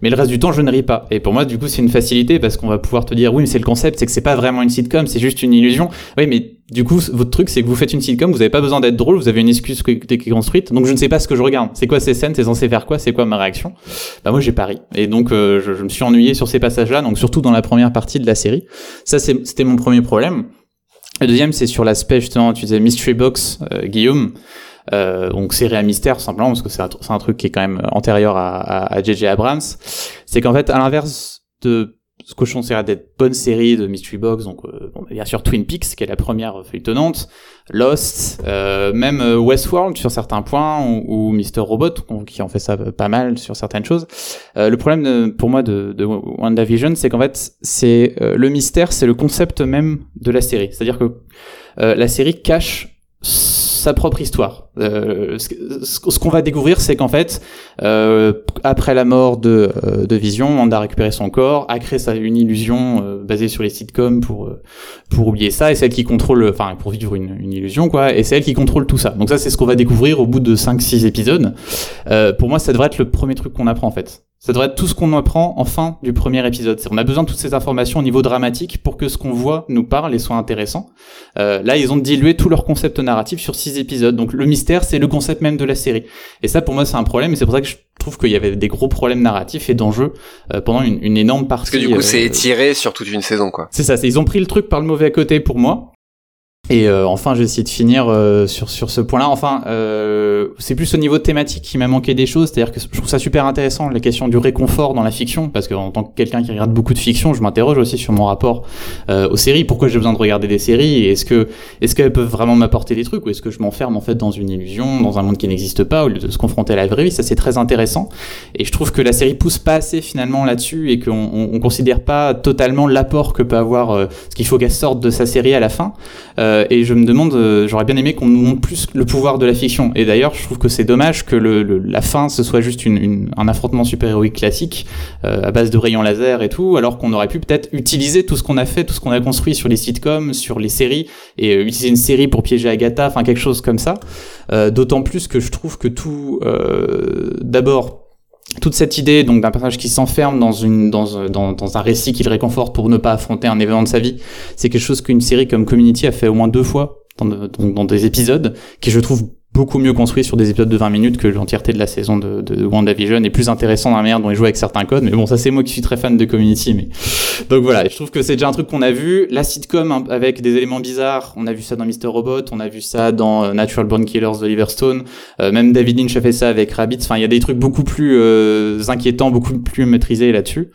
Mais le reste du temps, je ne ris pas. Et pour moi, du coup, c'est une facilité parce qu'on va pouvoir te dire, oui, mais c'est le concept, c'est que c'est pas vraiment une sitcom, c'est juste une illusion. Oui, mais du coup, votre truc, c'est que vous faites une sitcom, vous avez pas besoin d'être drôle, vous avez une excuse qui est construite. Donc, je ne sais pas ce que je regarde. C'est quoi ces scènes? C'est censé faire quoi? C'est quoi ma réaction? Bah, moi, j'ai pas ri. Et donc, euh, je, me suis ennuyé sur ces passages-là, donc surtout dans la première partie de la série. Ça, c'était mon premier problème. Le deuxième, c'est sur l'aspect, justement, tu disais Mystery Box, euh, Guillaume. Euh, donc série à mystère simplement parce que c'est un, truc qui est quand même antérieur à J.J. Abrams c'est qu'en fait à l'inverse de cochons série d'être bonnes séries de Mystery Box, donc euh, bon, bien sûr Twin Peaks, qui est la première feuilletonnante, Lost, euh, même euh, Westworld sur certains points, ou, ou Mr. Robot, on- qui en fait ça pas mal sur certaines choses. Euh, le problème pour moi de, de WandaVision, c'est qu'en fait, c'est euh, le mystère, c'est le concept même de la série. C'est-à-dire que euh, la série cache sa propre histoire. Euh, ce qu'on va découvrir, c'est qu'en fait, euh, après la mort de, euh, de Vision, Wanda a récupéré son corps, a créé sa, une illusion euh, basée sur les sitcoms pour euh, pour oublier ça, et c'est elle qui contrôle, enfin pour vivre une, une illusion quoi, et c'est elle qui contrôle tout ça. Donc ça, c'est ce qu'on va découvrir au bout de 5-6 épisodes. Euh, pour moi, ça devrait être le premier truc qu'on apprend en fait. Ça devrait être tout ce qu'on apprend en fin du premier épisode. On a besoin de toutes ces informations au niveau dramatique pour que ce qu'on voit nous parle et soit intéressant. Euh, là, ils ont dilué tout leur concept narratif sur six épisodes. Donc le mystère, c'est le concept même de la série. Et ça, pour moi, c'est un problème. Et c'est pour ça que je trouve qu'il y avait des gros problèmes narratifs et d'enjeux euh, pendant une, une énorme partie. Parce que du coup, euh, c'est étiré sur toute une saison, quoi. c'est ça, ils ont pris le truc par le mauvais côté pour moi. Et euh, enfin, je vais essayer de finir euh, sur sur ce point-là. Enfin, euh, c'est plus au niveau thématique qui m'a manqué des choses. C'est-à-dire que je trouve ça super intéressant la question du réconfort dans la fiction, parce que en tant que quelqu'un qui regarde beaucoup de fiction, je m'interroge aussi sur mon rapport euh, aux séries. Pourquoi j'ai besoin de regarder des séries? Est-ce que est-ce qu'elles peuvent vraiment m'apporter des trucs? Ou est-ce que je m'enferme en fait dans une illusion, dans un monde qui n'existe pas, au lieu de se confronter à la vraie vie? Ça, c'est très intéressant. Et je trouve que la série pousse pas assez finalement là-dessus et qu'on on, on considère pas totalement l'apport que peut avoir euh, ce qu'il faut qu'elle sorte de sa série à la fin. Euh, et je me demande, euh, j'aurais bien aimé qu'on nous montre plus le pouvoir de la fiction. Et d'ailleurs, je trouve que c'est dommage que le, le- la fin ce soit juste une, une- un affrontement super-héroïque classique euh, à base de rayons laser et tout, alors qu'on aurait pu peut-être utiliser tout ce qu'on a fait, tout ce qu'on a construit sur les sitcoms, sur les séries, et euh, utiliser une série pour piéger Agatha, enfin quelque chose comme ça. Euh, D'autant plus que je trouve que tout, euh, d'abord, toute cette idée donc d'un personnage qui s'enferme dans une dans, dans un récit qui le réconforte pour ne pas affronter un événement de sa vie, c'est quelque chose qu'une série comme Community a fait au moins deux fois dans, de- dans, dans des épisodes qui je trouve beaucoup mieux construit sur des épisodes de 20 minutes que l'entièreté de la saison de, WandaVision et plus intéressant dans la manière dont ils jouent avec certains codes. Mais bon ça c'est moi qui suis très fan de Community mais donc voilà je trouve que c'est déjà un truc qu'on a vu la sitcom hein, avec des éléments bizarres on a vu ça dans Mr. Robot on a vu ça dans euh, Natural Born Killers d'Oliver Stone euh, même David Lynch a fait ça avec Rabbit. Enfin, il y a des trucs beaucoup plus euh, inquiétants, beaucoup plus maîtrisés là-dessus.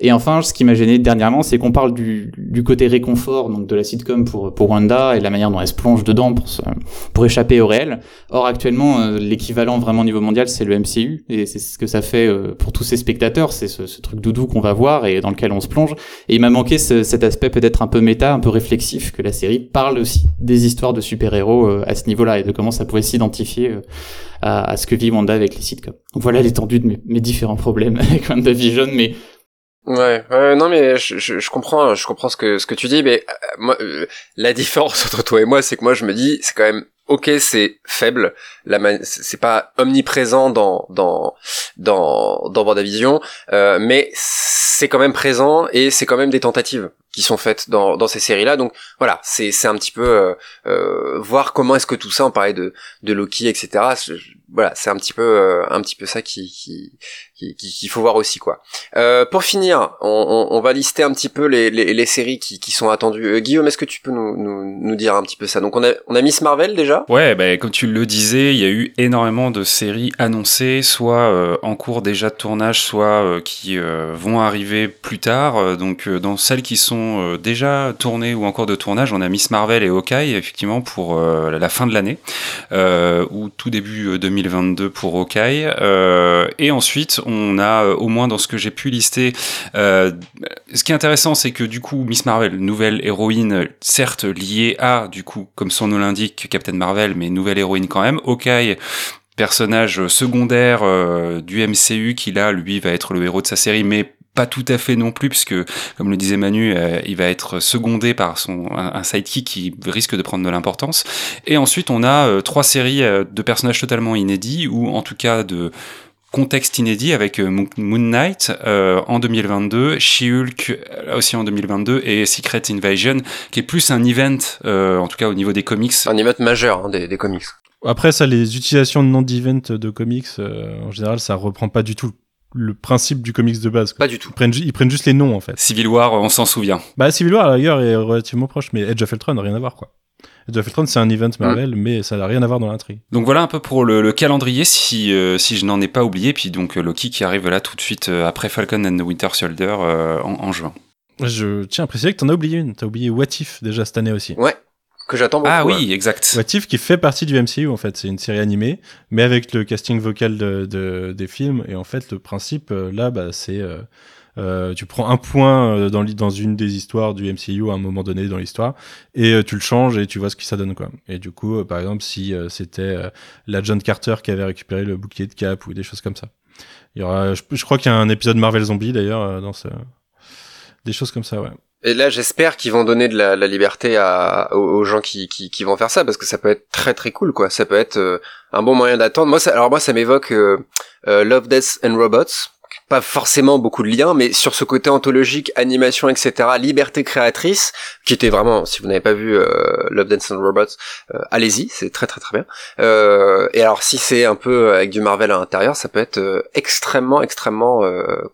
Et enfin, ce qui m'a gêné dernièrement, c'est qu'on parle du, côté réconfort donc de la sitcom pour Wanda et de la manière dont elle se plonge dedans pour pour échapper au réel. Or, actuellement, l'équivalent vraiment au niveau mondial, c'est le MCU et c'est ce que ça fait pour tous ces spectateurs. C'est ce, ce truc doudou qu'on va voir et dans lequel on se plonge. Et il m'a manqué ce- cet aspect peut-être un peu méta, un peu réflexif que la série parle aussi des histoires de super-héros euh, à ce niveau-là et de comment ça pouvait s'identifier euh, à, à ce que vit Wanda avec les sitcoms. Donc voilà l'étendue de mes, mes différents problèmes avec WandaVision, mais Ouais, ouais, non mais je, je, je comprends, je comprends ce que ce que tu dis, mais euh, moi, euh, la différence entre toi et moi, c'est que moi je me dis, c'est quand même ok, c'est faible, c'est pas omniprésent dans dans dans dans WandaVision, euh, mais c'est quand même présent et c'est quand même des tentatives qui sont faites dans dans ces séries-là. Donc voilà, c'est c'est un petit peu euh, euh, voir comment est-ce que tout ça, on parlait de de Loki, etc. Voilà, c'est un petit peu euh, un petit peu ça qui qui- qui- qu'il faut voir aussi quoi. Euh, pour finir, on, on, on va lister un petit peu les, les, les séries qui, qui sont attendues. Euh, Guillaume, est-ce que tu peux nous, nous, nous dire un petit peu ça? Donc on a, on a Miss Marvel déjà? Ouais, bah, comme tu le disais, il y a eu énormément de séries annoncées, soit euh, en cours déjà de tournage, soit euh, qui euh, vont arriver plus tard. Euh, Donc dans celles qui sont déjà tournées ou en cours de tournage, on a Miss Marvel et Hawkeye, effectivement, pour la fin de l'année, ou tout début euh, 2022 pour Hawkeye. Et ensuite, on a, euh, au moins dans ce que j'ai pu lister, euh, ce qui est intéressant, c'est que du coup, Miss Marvel, nouvelle héroïne, certes liée à, du coup, comme son nom l'indique, Captain Marvel, mais nouvelle héroïne quand même. Hawkeye, personnage secondaire euh, du MCU, qui là, lui, va être le héros de sa série, mais pas tout à fait non plus, puisque, comme le disait Manu, il va être secondé par son un, sidekick qui risque de prendre de l'importance. Et ensuite, on a trois séries de personnages totalement inédits, ou en tout cas de contexte inédit avec euh, Moon Knight euh, en 2022, She-Hulk euh, aussi en 2022 et Secret Invasion qui est plus un event euh, en tout cas au niveau des comics. Un émeute majeur hein, des, des comics. Après ça, les utilisations de noms d'event de comics, euh, en général, ça reprend pas du tout le principe du comics de base. quoi. Pas du tout. Ils prennent, ju- ils prennent juste les noms en fait. Civil War, on s'en souvient. Bah Civil War à la rigueur est relativement proche, mais Edge of Ultron rien à voir quoi. Edge of Ultron c'est un event Marvel, mais ça n'a rien à voir dans l'intrigue. Donc voilà un peu pour le, le calendrier si euh, si je n'en ai pas oublié puis donc euh, Loki qui arrive là tout de suite euh, après Falcon and the Winter Soldier euh, en, en juin. Je tiens à préciser que t'en as oublié une. T'as oublié What If déjà cette année aussi. Ouais, que j'attends beaucoup. Ah oui, exact. What If qui fait partie du MCU en fait. C'est une série animée, mais avec le casting vocal de, de- des films. Et en fait, le principe là, bah, c'est euh, euh, tu prends un point euh, dans, dans une des histoires du MCU à un moment donné dans l'histoire et euh, tu le changes et tu vois ce que ça donne quoi. Et du coup, par exemple, si c'était la John Carter qui avait récupéré le bouclier de Cap ou des choses comme ça. Il y aura, je, crois qu'il y a un épisode Marvel Zombie d'ailleurs dans ce, des choses comme ça, ouais. Et là, j'espère qu'ils vont donner de la, liberté à, aux, gens qui, qui, qui vont faire ça, parce que ça peut être très très cool, quoi. Ça peut être un bon moyen d'attendre. Moi, ça, alors moi, ça m'évoque Love, Death and Robots. Pas forcément beaucoup de liens, mais sur ce côté anthologique, animation, etc., liberté créatrice, qui était vraiment, si vous n'avez pas vu euh, Love, Death and Robots, euh, allez-y, c'est très très très bien. Euh, et alors, si c'est un peu avec du Marvel à l'intérieur, ça peut être extrêmement extrêmement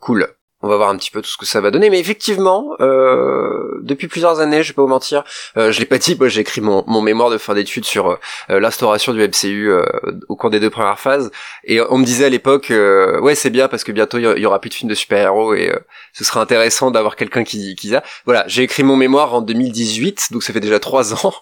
cool. On va voir un petit peu tout ce que ça va donner, mais effectivement, euh, depuis plusieurs années, je vais pas vous mentir, euh, je l'ai pas dit, moi j'ai écrit mon, mon mémoire de fin d'études sur euh, l'instauration du MCU euh, au cours des deux premières phases, et on me disait à l'époque, euh, ouais c'est bien parce que bientôt il y, aura plus de films de super-héros et ce sera intéressant d'avoir quelqu'un qui, qui a. Voilà, j'ai écrit mon mémoire en 2018, donc ça fait déjà trois ans,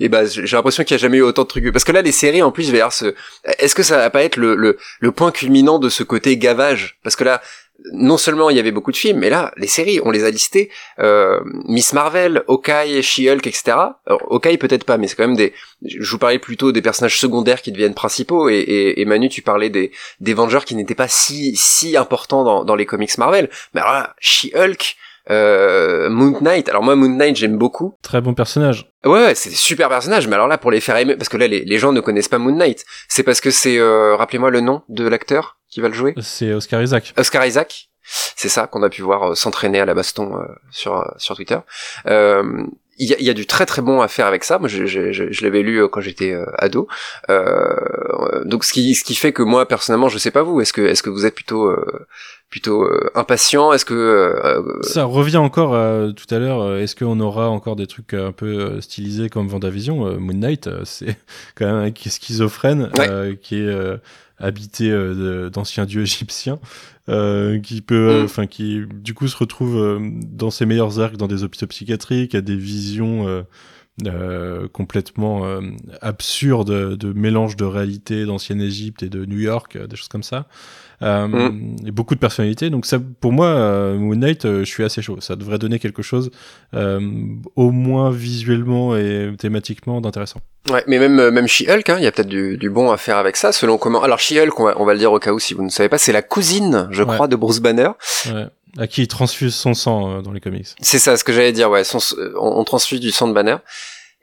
et bah j'ai l'impression qu'il y a jamais eu autant de trucs. Parce que là les séries en plus, ce... est-ce que ça va pas être le, le point culminant de ce côté gavage? Parce que là, non seulement il y avait beaucoup de films, mais là, les séries, on les a listées. Euh, Miss Marvel, Hawkeye, She-Hulk, etc. Alors, Hawkeye peut-être pas, mais c'est quand même des... Je vous parlais plutôt des personnages secondaires qui deviennent principaux, et, et, et Manu, tu parlais des, des Vengeurs qui n'étaient pas si, si importants dans, dans les comics Marvel. Mais alors là, She-Hulk, euh, Moon Knight. Alors moi, Moon Knight, j'aime beaucoup. Très bon personnage. Ouais, ouais, c'est super personnages, mais alors là, pour les faire aimer, parce que là, les, les gens ne connaissent pas Moon Knight, c'est parce que c'est... Euh, Rappelez-moi le nom de l'acteur? Qui va le jouer C'est Oscar Isaac. Oscar Isaac, c'est ça qu'on a pu voir euh, s'entraîner à la baston euh, sur euh, sur Twitter. Euh, Il y, a, il y a du très très bon à faire avec ça. Moi, je, je, je, je l'avais lu quand j'étais euh, ado. Euh, donc, ce qui ce qui fait que moi personnellement, je sais pas vous. Est-ce que est-ce que vous êtes plutôt euh, plutôt euh, impatient? Est-ce que euh, Ça revient encore euh, tout à l'heure. Est-ce qu'on aura encore des trucs un peu stylisés comme Vendavision? Moon Knight, c'est quand même un schizophrène, Ouais. euh, qui est euh, habité euh, d'anciens dieux égyptiens, euh, qui peut, euh, Mm. enfin, qui du coup se retrouve dans ses meilleurs arcs dans des hôpitaux psychiatriques, a des visions. Euh, complètement euh, absurdes de mélange de réalité d'ancienne Égypte et de New York, euh, des choses comme ça. Euh, Mm. et beaucoup de personnalités. Donc ça, pour moi, euh, Moon Knight, je suis assez chaud. Ça devrait donner quelque chose, euh, au moins visuellement et thématiquement, d'intéressant. Ouais, mais même même She-Hulk, hein, il y a peut-être du, du bon à faire avec ça, selon comment. Alors She-Hulk, on va, on va le dire au cas où si vous ne savez pas, c'est la cousine, je Ouais. crois, de Bruce Banner. Ouais. À qui il transfuse son sang euh, dans les comics. C'est ça, ce que j'allais dire. Ouais, son, euh, on, on transfuse du sang de Banner.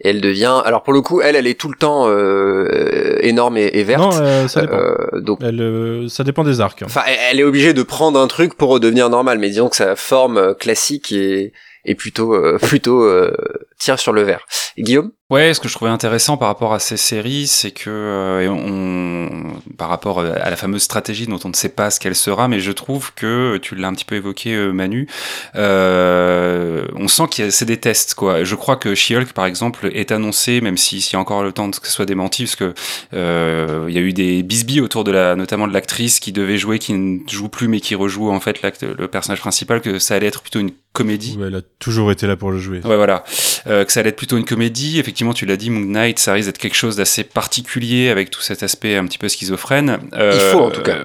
Et elle devient. Alors pour le coup, elle, elle est tout le temps euh, énorme et, et verte. Non, euh, ça dépend. Euh, donc Elle, euh, ça dépend des arcs. hein. Enfin, elle- elle est obligée de prendre un truc pour redevenir normale, mais disons que sa forme classique est, est plutôt euh, plutôt euh, tire sur le vert. Et Guillaume? Ouais, ce que je trouvais intéressant par rapport à ces séries, c'est que euh, on, par rapport à la fameuse stratégie dont on ne sait pas ce qu'elle sera, mais je trouve que tu l'as un petit peu évoqué, euh, Manu. Euh, on sent qu'il y a c'est des tests, quoi. Je crois que She-Hulk, par exemple, est annoncé, même si s'il y a encore le temps de que ce soit démenti, parce que euh, il y a eu des bisbilles autour de la, notamment de l'actrice qui devait jouer, qui ne joue plus, mais qui rejoue en fait l'acte- le personnage principal, que ça allait être plutôt une comédie. Ouais, elle a toujours été là pour le jouer. Ouais, voilà. Euh, que ça allait être plutôt une comédie. Effectivement, tu l'as dit, Moon Knight, ça risque d'être quelque chose d'assez particulier avec tout cet aspect un petit peu schizophrène. Euh, Il faut, en tout cas.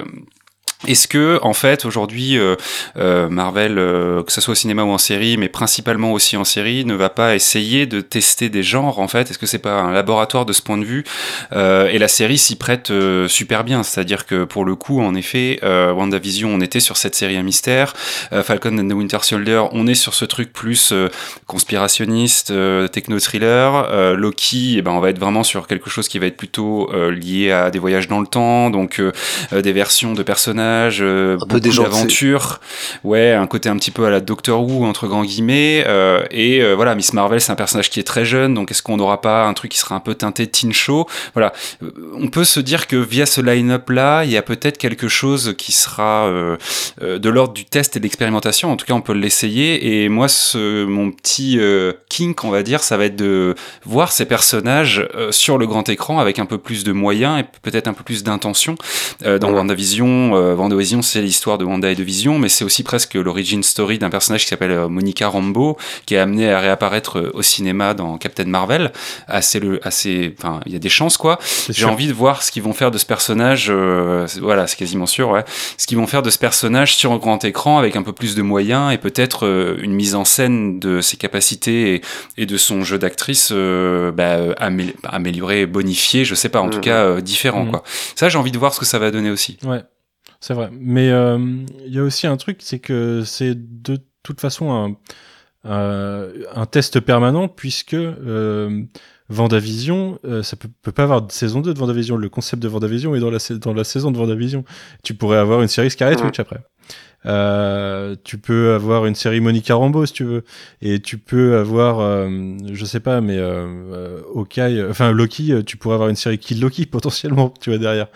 Est-ce que, en fait, aujourd'hui, euh, euh, Marvel, euh, que ce soit au cinéma ou en série, mais principalement aussi en série, ne va pas essayer de tester des genres, en fait? Est-ce que c'est pas un laboratoire de ce point de vue? Et la série s'y prête super bien. C'est-à-dire que, pour le coup, en effet, WandaVision, on était sur cette série à mystère. Falcon and the Winter Soldier, on est sur ce truc plus conspirationniste, techno-thriller. Loki, eh ben, on va être vraiment sur quelque chose qui va être plutôt lié à des voyages dans le temps, donc des versions de personnages, euh, peu beaucoup déjanté. d'aventures. Ouais, un côté un petit peu à la Doctor Who, entre grands guillemets. euh, et euh, voilà, Miss Marvel, c'est un personnage qui est très jeune, donc est-ce qu'on n'aura pas un truc qui sera un peu teinté teen show? Voilà, on peut se dire que via ce line-up là, il y a peut-être quelque chose qui sera euh, de l'ordre du test et de l'expérimentation. En tout cas, on peut l'essayer. Et moi, ce, mon petit kink, on va dire, ça va être de voir ces personnages sur le grand écran avec un peu plus de moyens et peut-être un peu plus d'intention. Dans. WandaVision, WandaVision, c'est l'histoire de Wanda et de Vision, mais c'est aussi presque l'origin story d'un personnage qui s'appelle euh, Monica Rambeau, qui est amené à réapparaître euh, au cinéma dans Captain Marvel. Assez le, assez, enfin, il y a des chances quoi. J'ai envie de voir ce qu'ils vont faire de ce personnage. euh, voilà, c'est quasiment sûr. Ouais. Ce qu'ils vont faire de ce personnage sur un grand écran avec un peu plus de moyens et peut-être euh, une mise en scène de ses capacités et, et de son jeu d'actrice euh, bah, amé- amélioré, bonifié. Je sais pas. En tout Mhm. cas, différent Mhm. quoi. Ça, j'ai envie de voir ce que ça va donner aussi. Ouais, c'est vrai. Mais euh, il y a aussi un truc, c'est que c'est de toute façon un, un, un test permanent, puisque euh, Vendavision, euh, ça peut, peut pas avoir de saison 2 de Vendavision. Le concept de Vendavision est dans la, sa- dans la saison de Vendavision. Tu pourrais avoir une série Scarlet. Witch après. Euh, tu peux avoir une série Monica Rambeau si tu veux, et tu peux avoir, euh, je sais pas, mais euh, euh, Hawkeye, euh, enfin Loki, euh, tu pourrais avoir une série Kill Loki potentiellement, tu vois derrière.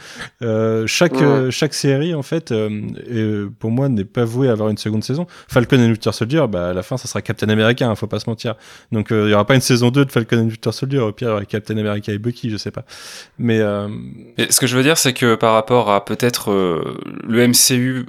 Euh, chaque Ouais. euh, chaque série en fait, euh, euh, pour moi, n'est pas vouée à avoir une seconde saison. Falcon and Winter Soldier, bah à la fin, ça sera Captain America, hein, faut pas se mentir. Donc euh, il y aura pas une saison 2 de Falcon and Winter Soldier, au pire il y aura Captain America et Bucky, je sais pas. Mais euh, Et ce que je veux dire, c'est que par rapport à peut-être euh, le MCU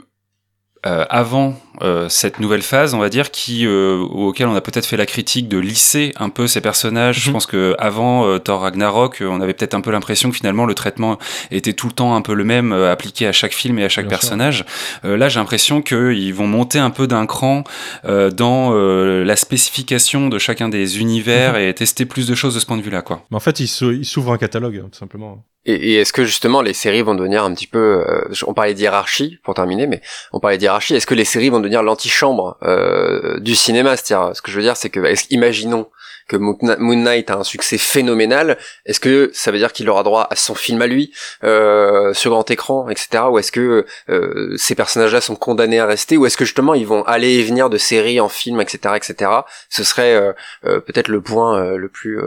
euh, avant euh, cette nouvelle phase, on va dire, qui euh, auquel on a peut-être fait la critique de lisser un peu ces personnages. Je Mhm. pense que avant euh, Thor Ragnarok, euh, on avait peut-être un peu l'impression que finalement le traitement était tout le temps un peu le même, euh, appliqué à chaque film et à chaque Bien personnage. Euh, là, j'ai l'impression qu'ils vont monter un peu d'un cran euh, dans euh, la spécification de chacun des univers et tester plus de choses de ce point de vue-là, quoi. mais en fait, il s'ou- il s'ouvre un catalogue, hein, tout simplement. Et, est-ce que justement les séries vont devenir un petit peu, euh, on parlait d'hierarchie pour terminer, mais on parlait d'hierarchie. Est-ce que les séries vont devenir l'antichambre euh, du cinéma? C'est-à-dire, ce que je veux dire, c'est que, imaginons que Moon Knight a un succès phénoménal, est-ce que ça veut dire qu'il aura droit à son film à lui euh, sur grand écran, etc. Ou est-ce que euh, ces personnages-là sont condamnés à rester, ou est-ce que justement ils vont aller et venir de séries en film, etc., etc. Ce serait peut-être le point le plus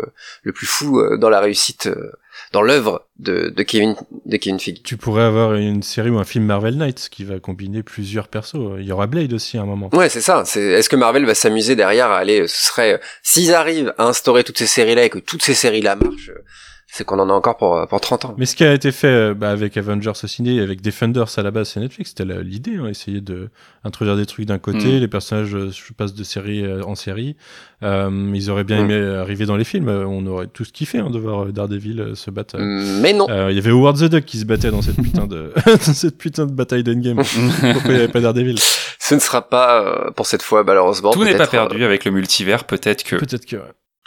le plus fou dans la réussite, dans l'œuvre de, de Kevin de Kevin Feige. Tu pourrais avoir une série ou un film Marvel Knights qui va combiner plusieurs persos. Il y aura Blade aussi à un moment. Ouais, c'est ça. C'est est-ce que Marvel va s'amuser derrière à aller Ce serait s'ils arrivent à instaurer toutes ces séries-là et que toutes ces séries-là marchent, euh, c'est qu'on en a encore pour pour 30 ans. Mais ce qui a été fait euh, bah, avec Avengers au ciné, avec Defenders à la base, c'est Netflix, c'était l'idée, hein, essayer de introduire des trucs d'un côté, Mm. les personnages euh, je passe de série euh, en série. Euh, ils auraient bien Mm. aimé arriver dans les films, euh, on aurait tous kiffé hein, de voir euh, Daredevil euh, se battre. euh. Mais non. Euh, Il y avait Howard the Duck qui se battait dans cette putain de dans cette putain de bataille d'Endgame. Pourquoi il n'y avait pas Daredevil? Ce ne sera pas euh, pour cette fois malheureusement. Tout n'est pas euh, perdu avec le multivers, peut-être que. Peut-être que. ouais.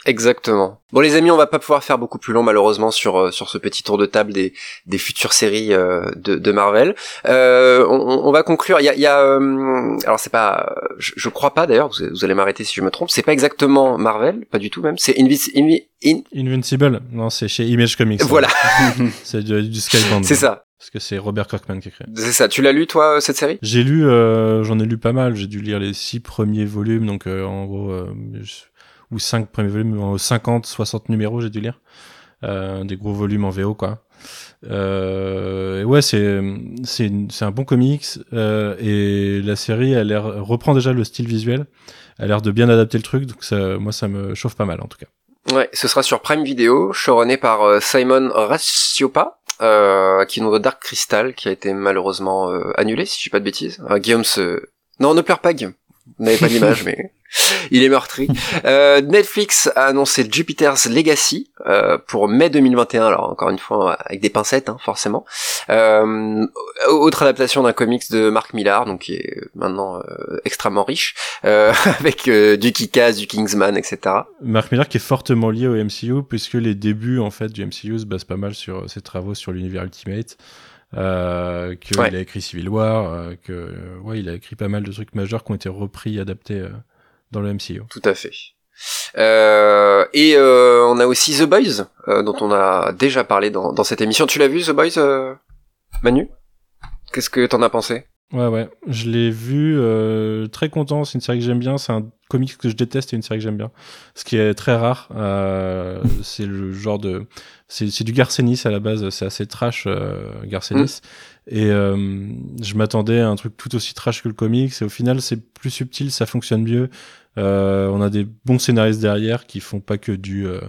Exactement. Bon les amis, on va pas pouvoir faire beaucoup plus long malheureusement sur euh, sur ce petit tour de table des des futures séries euh, de, de Marvel. Euh, on, on va conclure. Il y a, il y a euh, alors c'est pas, je, je crois pas d'ailleurs. Vous, vous allez m'arrêter si je me trompe. C'est pas exactement Marvel, pas du tout même. C'est Invis, Invi- In- Invincible, non, c'est chez Image Comics. voilà, C'est du, du Skybound. c'est ça, Parce que c'est Robert Kirkman qui a créé. c'est ça. Tu l'as lu toi cette série? J'ai lu, euh, j'en ai lu pas mal. J'ai dû lire les six premiers volumes, donc euh, en gros, euh, je- ou cinq premiers volumes, en 50, 60 numéros, j'ai dû lire. Euh, des gros volumes en VO, quoi. Euh, ouais, c'est c'est un bon comics euh, et la série, elle reprend déjà le style visuel. Elle a l'air de bien adapter le truc, donc ça, moi, ça me chauffe pas mal en tout cas. Ouais, ce sera sur Prime Video, showrunné par euh, Simon Ratiopa, euh, qui nous de Dark Crystal, qui a été malheureusement annulé, si je dis pas de bêtises. Guillaume se... Non, ne pleure pas, Guillaume. Vous n'avez pas l'image, mais il est meurtri. Euh, Netflix a annoncé Jupiter's Legacy euh, pour mai 2021. Alors encore une fois avec des pincettes, hein, forcément. Euh, autre adaptation d'un comics de Mark Millar, donc qui est maintenant euh, extrêmement riche, euh, avec euh, du Kick-Ass, du Kingsman, etc. Mark Millar qui est fortement lié au MCU puisque les débuts en fait du MCU se basent pas mal sur ses travaux sur l'univers Ultimate. Euh, qu'il Ouais. a écrit Civil War, euh, que euh, ouais, il a écrit pas mal de trucs majeurs qui ont été repris, adaptés euh, dans le MCU. Tout à fait. Euh, et euh, on a aussi The Boys, euh, dont on a déjà parlé dans, dans cette émission. Tu l'as vu The Boys, Manu? Qu'est-ce que t'en as pensé? Ouais, ouais, je l'ai vu, euh, très content. C'est une série que j'aime bien. C'est un comics que je déteste et une série que j'aime bien. Ce qui est très rare. Euh, c'est le genre de, c'est du Garcenis à la base. C'est assez trash, euh, Garcenis. Et euh, je m'attendais à un truc tout aussi trash que le comics. Et au final, c'est plus subtil, ça fonctionne mieux. Euh, on a des bons scénaristes derrière qui font pas que du euh,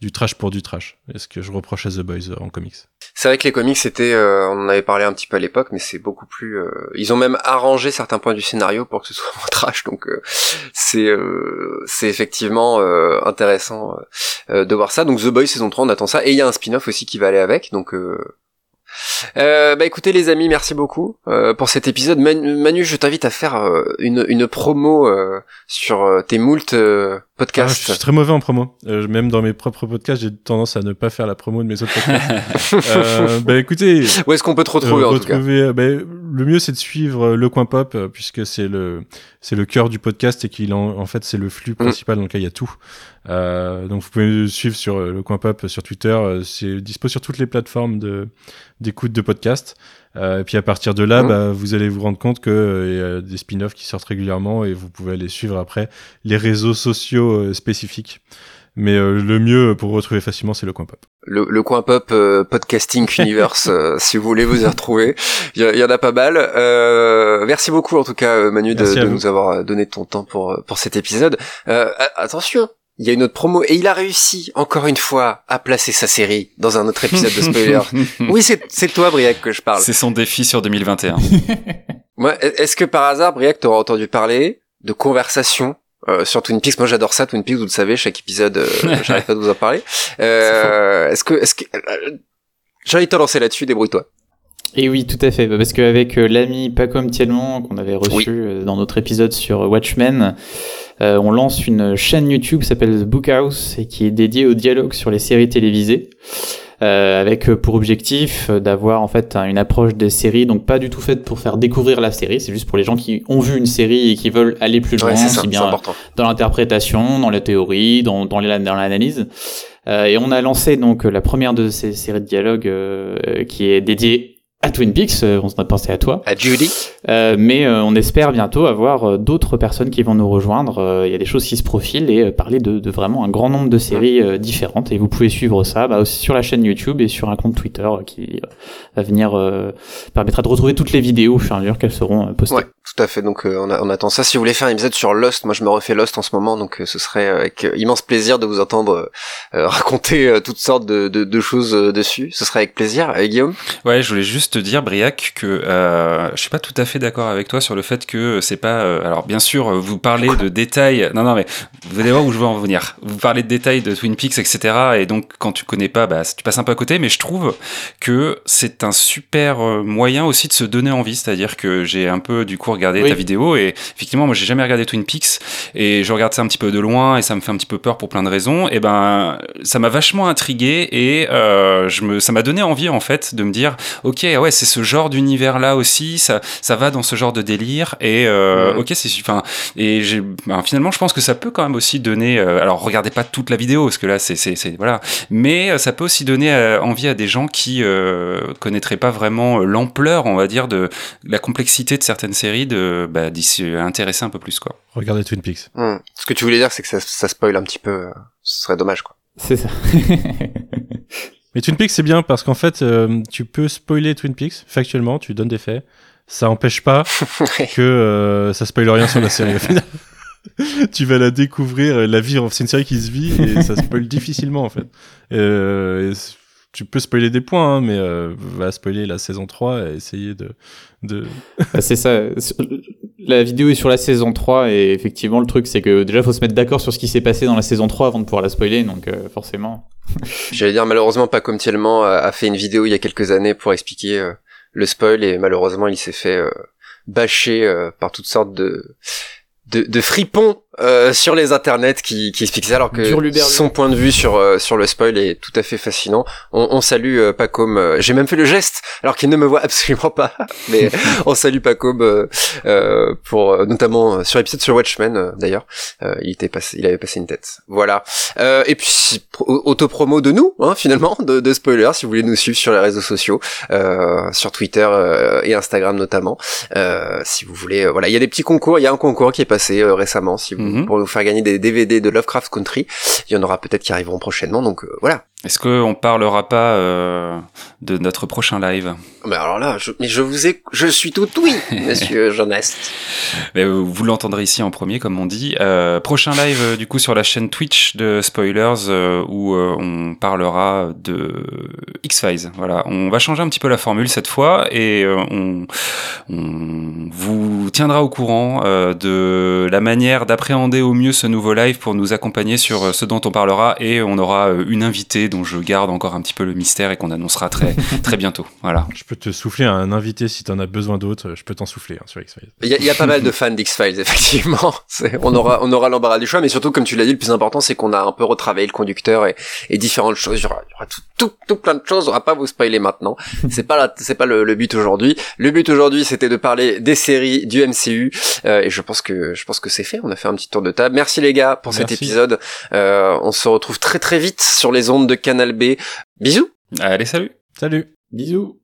du trash pour du trash. est ce que je reproche à The Boys euh, en comics. C'est vrai que les comics c'était, euh, on en avait parlé un petit peu à l'époque, mais c'est beaucoup plus. euh, ils ont même arrangé certains points du scénario pour que ce soit moins trash, donc c'est c'est effectivement intéressant de voir ça. Donc The Boys saison 3, on attend ça, et il y a un spin-off aussi qui va aller avec, donc. Euh, bah écoutez les amis, merci beaucoup euh, pour cet épisode. Man- Manu, je t'invite à faire euh, une, une promo euh, sur tes moult euh, Ah, podcasts. je suis très mauvais en promo. Euh, même dans mes propres podcasts, j'ai tendance à ne pas faire la promo de mes autres podcasts. euh, bah écoutez, Où est-ce qu'on peut te retrouver Euh, en tout cas retrouver, euh, ben, le mieux c'est de suivre euh, le coin pop puisque c'est le c'est le cœur du podcast et qu'il en, en fait c'est le flux principal dans lequel il y a tout. Euh, donc vous pouvez suivre sur le coin pop sur Twitter, c'est dispo sur toutes les plateformes de d'écoute de podcast. Euh, et puis à partir de là, Mhm. bah, vous allez vous rendre compte que euh, il y a des spin-offs qui sortent régulièrement et vous pouvez aller suivre après les réseaux sociaux euh, spécifiques. Mais euh, le mieux pour retrouver facilement, c'est le coin pop. le, le coin pop euh, podcasting universe euh, si vous voulez vous y retrouver il y, en a pas mal euh, merci beaucoup en tout cas Manu de, de nous avoir donné ton temps pour pour cet épisode attention il y a une autre promo et il a réussi encore une fois à placer sa série dans un autre épisode de spoiler oui c'est c'est toi Briac que je parle C'est son défi sur 2021. Moi, est-ce que par hasard Briac t'auras entendu parler de conversation euh, sur Twin Peaks, moi j'adore ça, Twin Peaks, vous le savez, chaque épisode, euh, j'arrête pas de vous en parler. Euh, est-ce que, est-ce que, euh, j'ai envie de te lancer là-dessus, débrouille-toi. Et oui, tout à fait. Bah, Parce qu'avec euh, l'ami Pacom Tielman, qu'on avait reçu Oui. euh, dans notre épisode sur Watchmen, euh, on lance une chaîne YouTube qui s'appelle The Book House et qui est dédiée au dialogue sur les séries télévisées. euh, avec euh, pour objectif euh, d'avoir en fait un- une approche des séries, donc pas du tout faite pour faire découvrir la série, c'est juste pour les gens qui ont vu une série et qui veulent aller plus loin, Ouais, ça, c'est bien important. dans l'interprétation, dans la théorie, dans, dans l'analyse. Euh, et on a lancé donc la première de ces séries de dialogues euh, qui est dédiée à Twin Peaks, euh, on s'en a pensé à toi. À Judy. Euh, mais euh, on espère bientôt avoir euh, d'autres personnes qui vont nous rejoindre. Euh, Il y a des choses qui se profilent et euh, parler de, de vraiment un grand nombre de séries euh, différentes. Et vous pouvez suivre ça bah, aussi sur la chaîne YouTube et sur un compte Twitter euh, qui euh, va venir euh, permettra de retrouver toutes les vidéos au fur et à mesure qu'elles seront euh, postées. Ouais, tout à fait. Donc euh, on, a- on attend ça. Si vous voulez faire un épisode sur Lost, moi je me refais Lost en ce moment, donc euh, ce serait euh, avec euh, immense plaisir de vous entendre raconter euh, toutes sortes de, de, de choses euh, dessus. Ce serait avec plaisir. Et Guillaume? Ouais, je voulais juste te dire, Briac, que euh, je suis pas tout à fait d'accord avec toi sur le fait que c'est pas. euh, alors, bien sûr, euh, vous parlez de détails. Non, non, mais vous allez voir où je veux en venir. Vous parlez de détails de Twin Peaks, etc. Et donc, quand tu connais pas, bah, tu passes un peu à côté. Mais je trouve que c'est un super euh, moyen aussi de se donner envie. C'est-à-dire que j'ai un peu, du coup, regardé Oui. ta vidéo et effectivement, moi, j'ai jamais regardé Twin Peaks et je regarde ça un petit peu de loin et ça me fait un petit peu peur pour plein de raisons. Et ben, ça m'a vachement intrigué et euh, je me, ça m'a donné envie en fait de me dire, ok, ouais, c'est ce genre d'univers là aussi, ça, ça va dans ce genre de délire et euh, ok, c'est, enfin, et ben, finalement, je pense que ça peut quand même aussi donner, euh, alors regardez pas toute la vidéo parce que là, c'est, voilà, mais euh, ça peut aussi donner euh, envie à des gens qui euh, connaîtraient pas vraiment l'ampleur, on va dire, de la complexité de certaines séries, de bah, d'y intéresser un peu plus quoi. Regardez Twin Peaks. Hmm. Ce que tu voulais dire, c'est que ça, ça spoil un petit peu. Ce serait dommage, quoi. C'est ça. Mais Twin Peaks, c'est bien parce qu'en fait, euh, tu peux spoiler Twin Peaks, factuellement, tu donnes des faits. Ça empêche pas que euh, ça spoile rien sur la série au final. tu vas la découvrir, la vivre. C'est une série qui se vit et ça spoil difficilement en fait. Euh, et tu peux spoiler des points, hein, mais euh, va spoiler la saison 3 et essayer de. de... Bah, c'est ça. La vidéo est sur la saison 3 et effectivement le truc c'est que déjà faut se mettre d'accord sur ce qui s'est passé dans la saison 3 avant de pouvoir la spoiler donc euh, forcément. J'allais dire malheureusement pas comme Tielman a, fait une vidéo il y a quelques années pour expliquer euh, le spoil et malheureusement il s'est fait euh, bâcher euh, par toutes sortes de, de fripons euh, sur les internets qui, qui expliquent ça alors que son point de vue sur euh, sur le spoil est tout à fait fascinant. On, on salue euh, Pacom. euh, J'ai même fait le geste alors qu'il ne me voit absolument pas, mais on salue Pacom euh, pour notamment sur l'épisode sur Watchmen d'ailleurs. Euh, il était passé, il avait passé une tête. Voilà. Euh, et puis autopromo de nous hein, finalement de, de spoiler si vous voulez nous suivre sur les réseaux sociaux, euh, sur Twitter euh, et Instagram notamment. Euh, si vous voulez, voilà, il y a des petits concours. Il y a un concours qui est passé euh, récemment, si vous Mhm. pour nous faire gagner des DVD de Lovecraft Country. Il y en aura peut-être qui arriveront prochainement. Donc euh, voilà, Est-ce qu'on parlera pas euh, de notre prochain live? Mais alors là, je, mais je vous ai, je suis tout oui, monsieur Jeunesse. Mais Vous l'entendrez ici en premier, comme on dit. Euh, prochain live, euh, du coup, sur la chaîne Twitch de Spoilers, euh, où on parlera de X-Files. Voilà, on va changer un petit peu la formule cette fois, et on, on vous tiendra au courant de la manière d'appréhender au mieux ce nouveau live pour nous accompagner sur ce dont on parlera, et on aura une invitée dont je garde encore un petit peu le mystère et qu'on annoncera très très bientôt. Voilà. Je peux te souffler un invité si t'en as besoin d'autres. Je peux t'en souffler hein, sur X-Files. Il y, a- il y a pas mal de fans d'X-Files, effectivement. On aura, on aura l'embarras du choix, mais surtout, comme tu l'as dit, le plus important, c'est qu'on a un peu retravaillé le conducteur et, et différentes choses. Il y aura, il y aura tout, tout, tout plein de choses. On va pas vous spoiler maintenant. C'est pas la, c'est pas le, le but aujourd'hui. Le but aujourd'hui, c'était de parler des séries du MCU, euh, et je pense que, je pense que c'est fait. On a fait un petit tour de table. Merci les gars pour cet épisode. Euh, on se retrouve très très vite sur les ondes de Canal B. Bisous. Allez, salut Salut Bisous.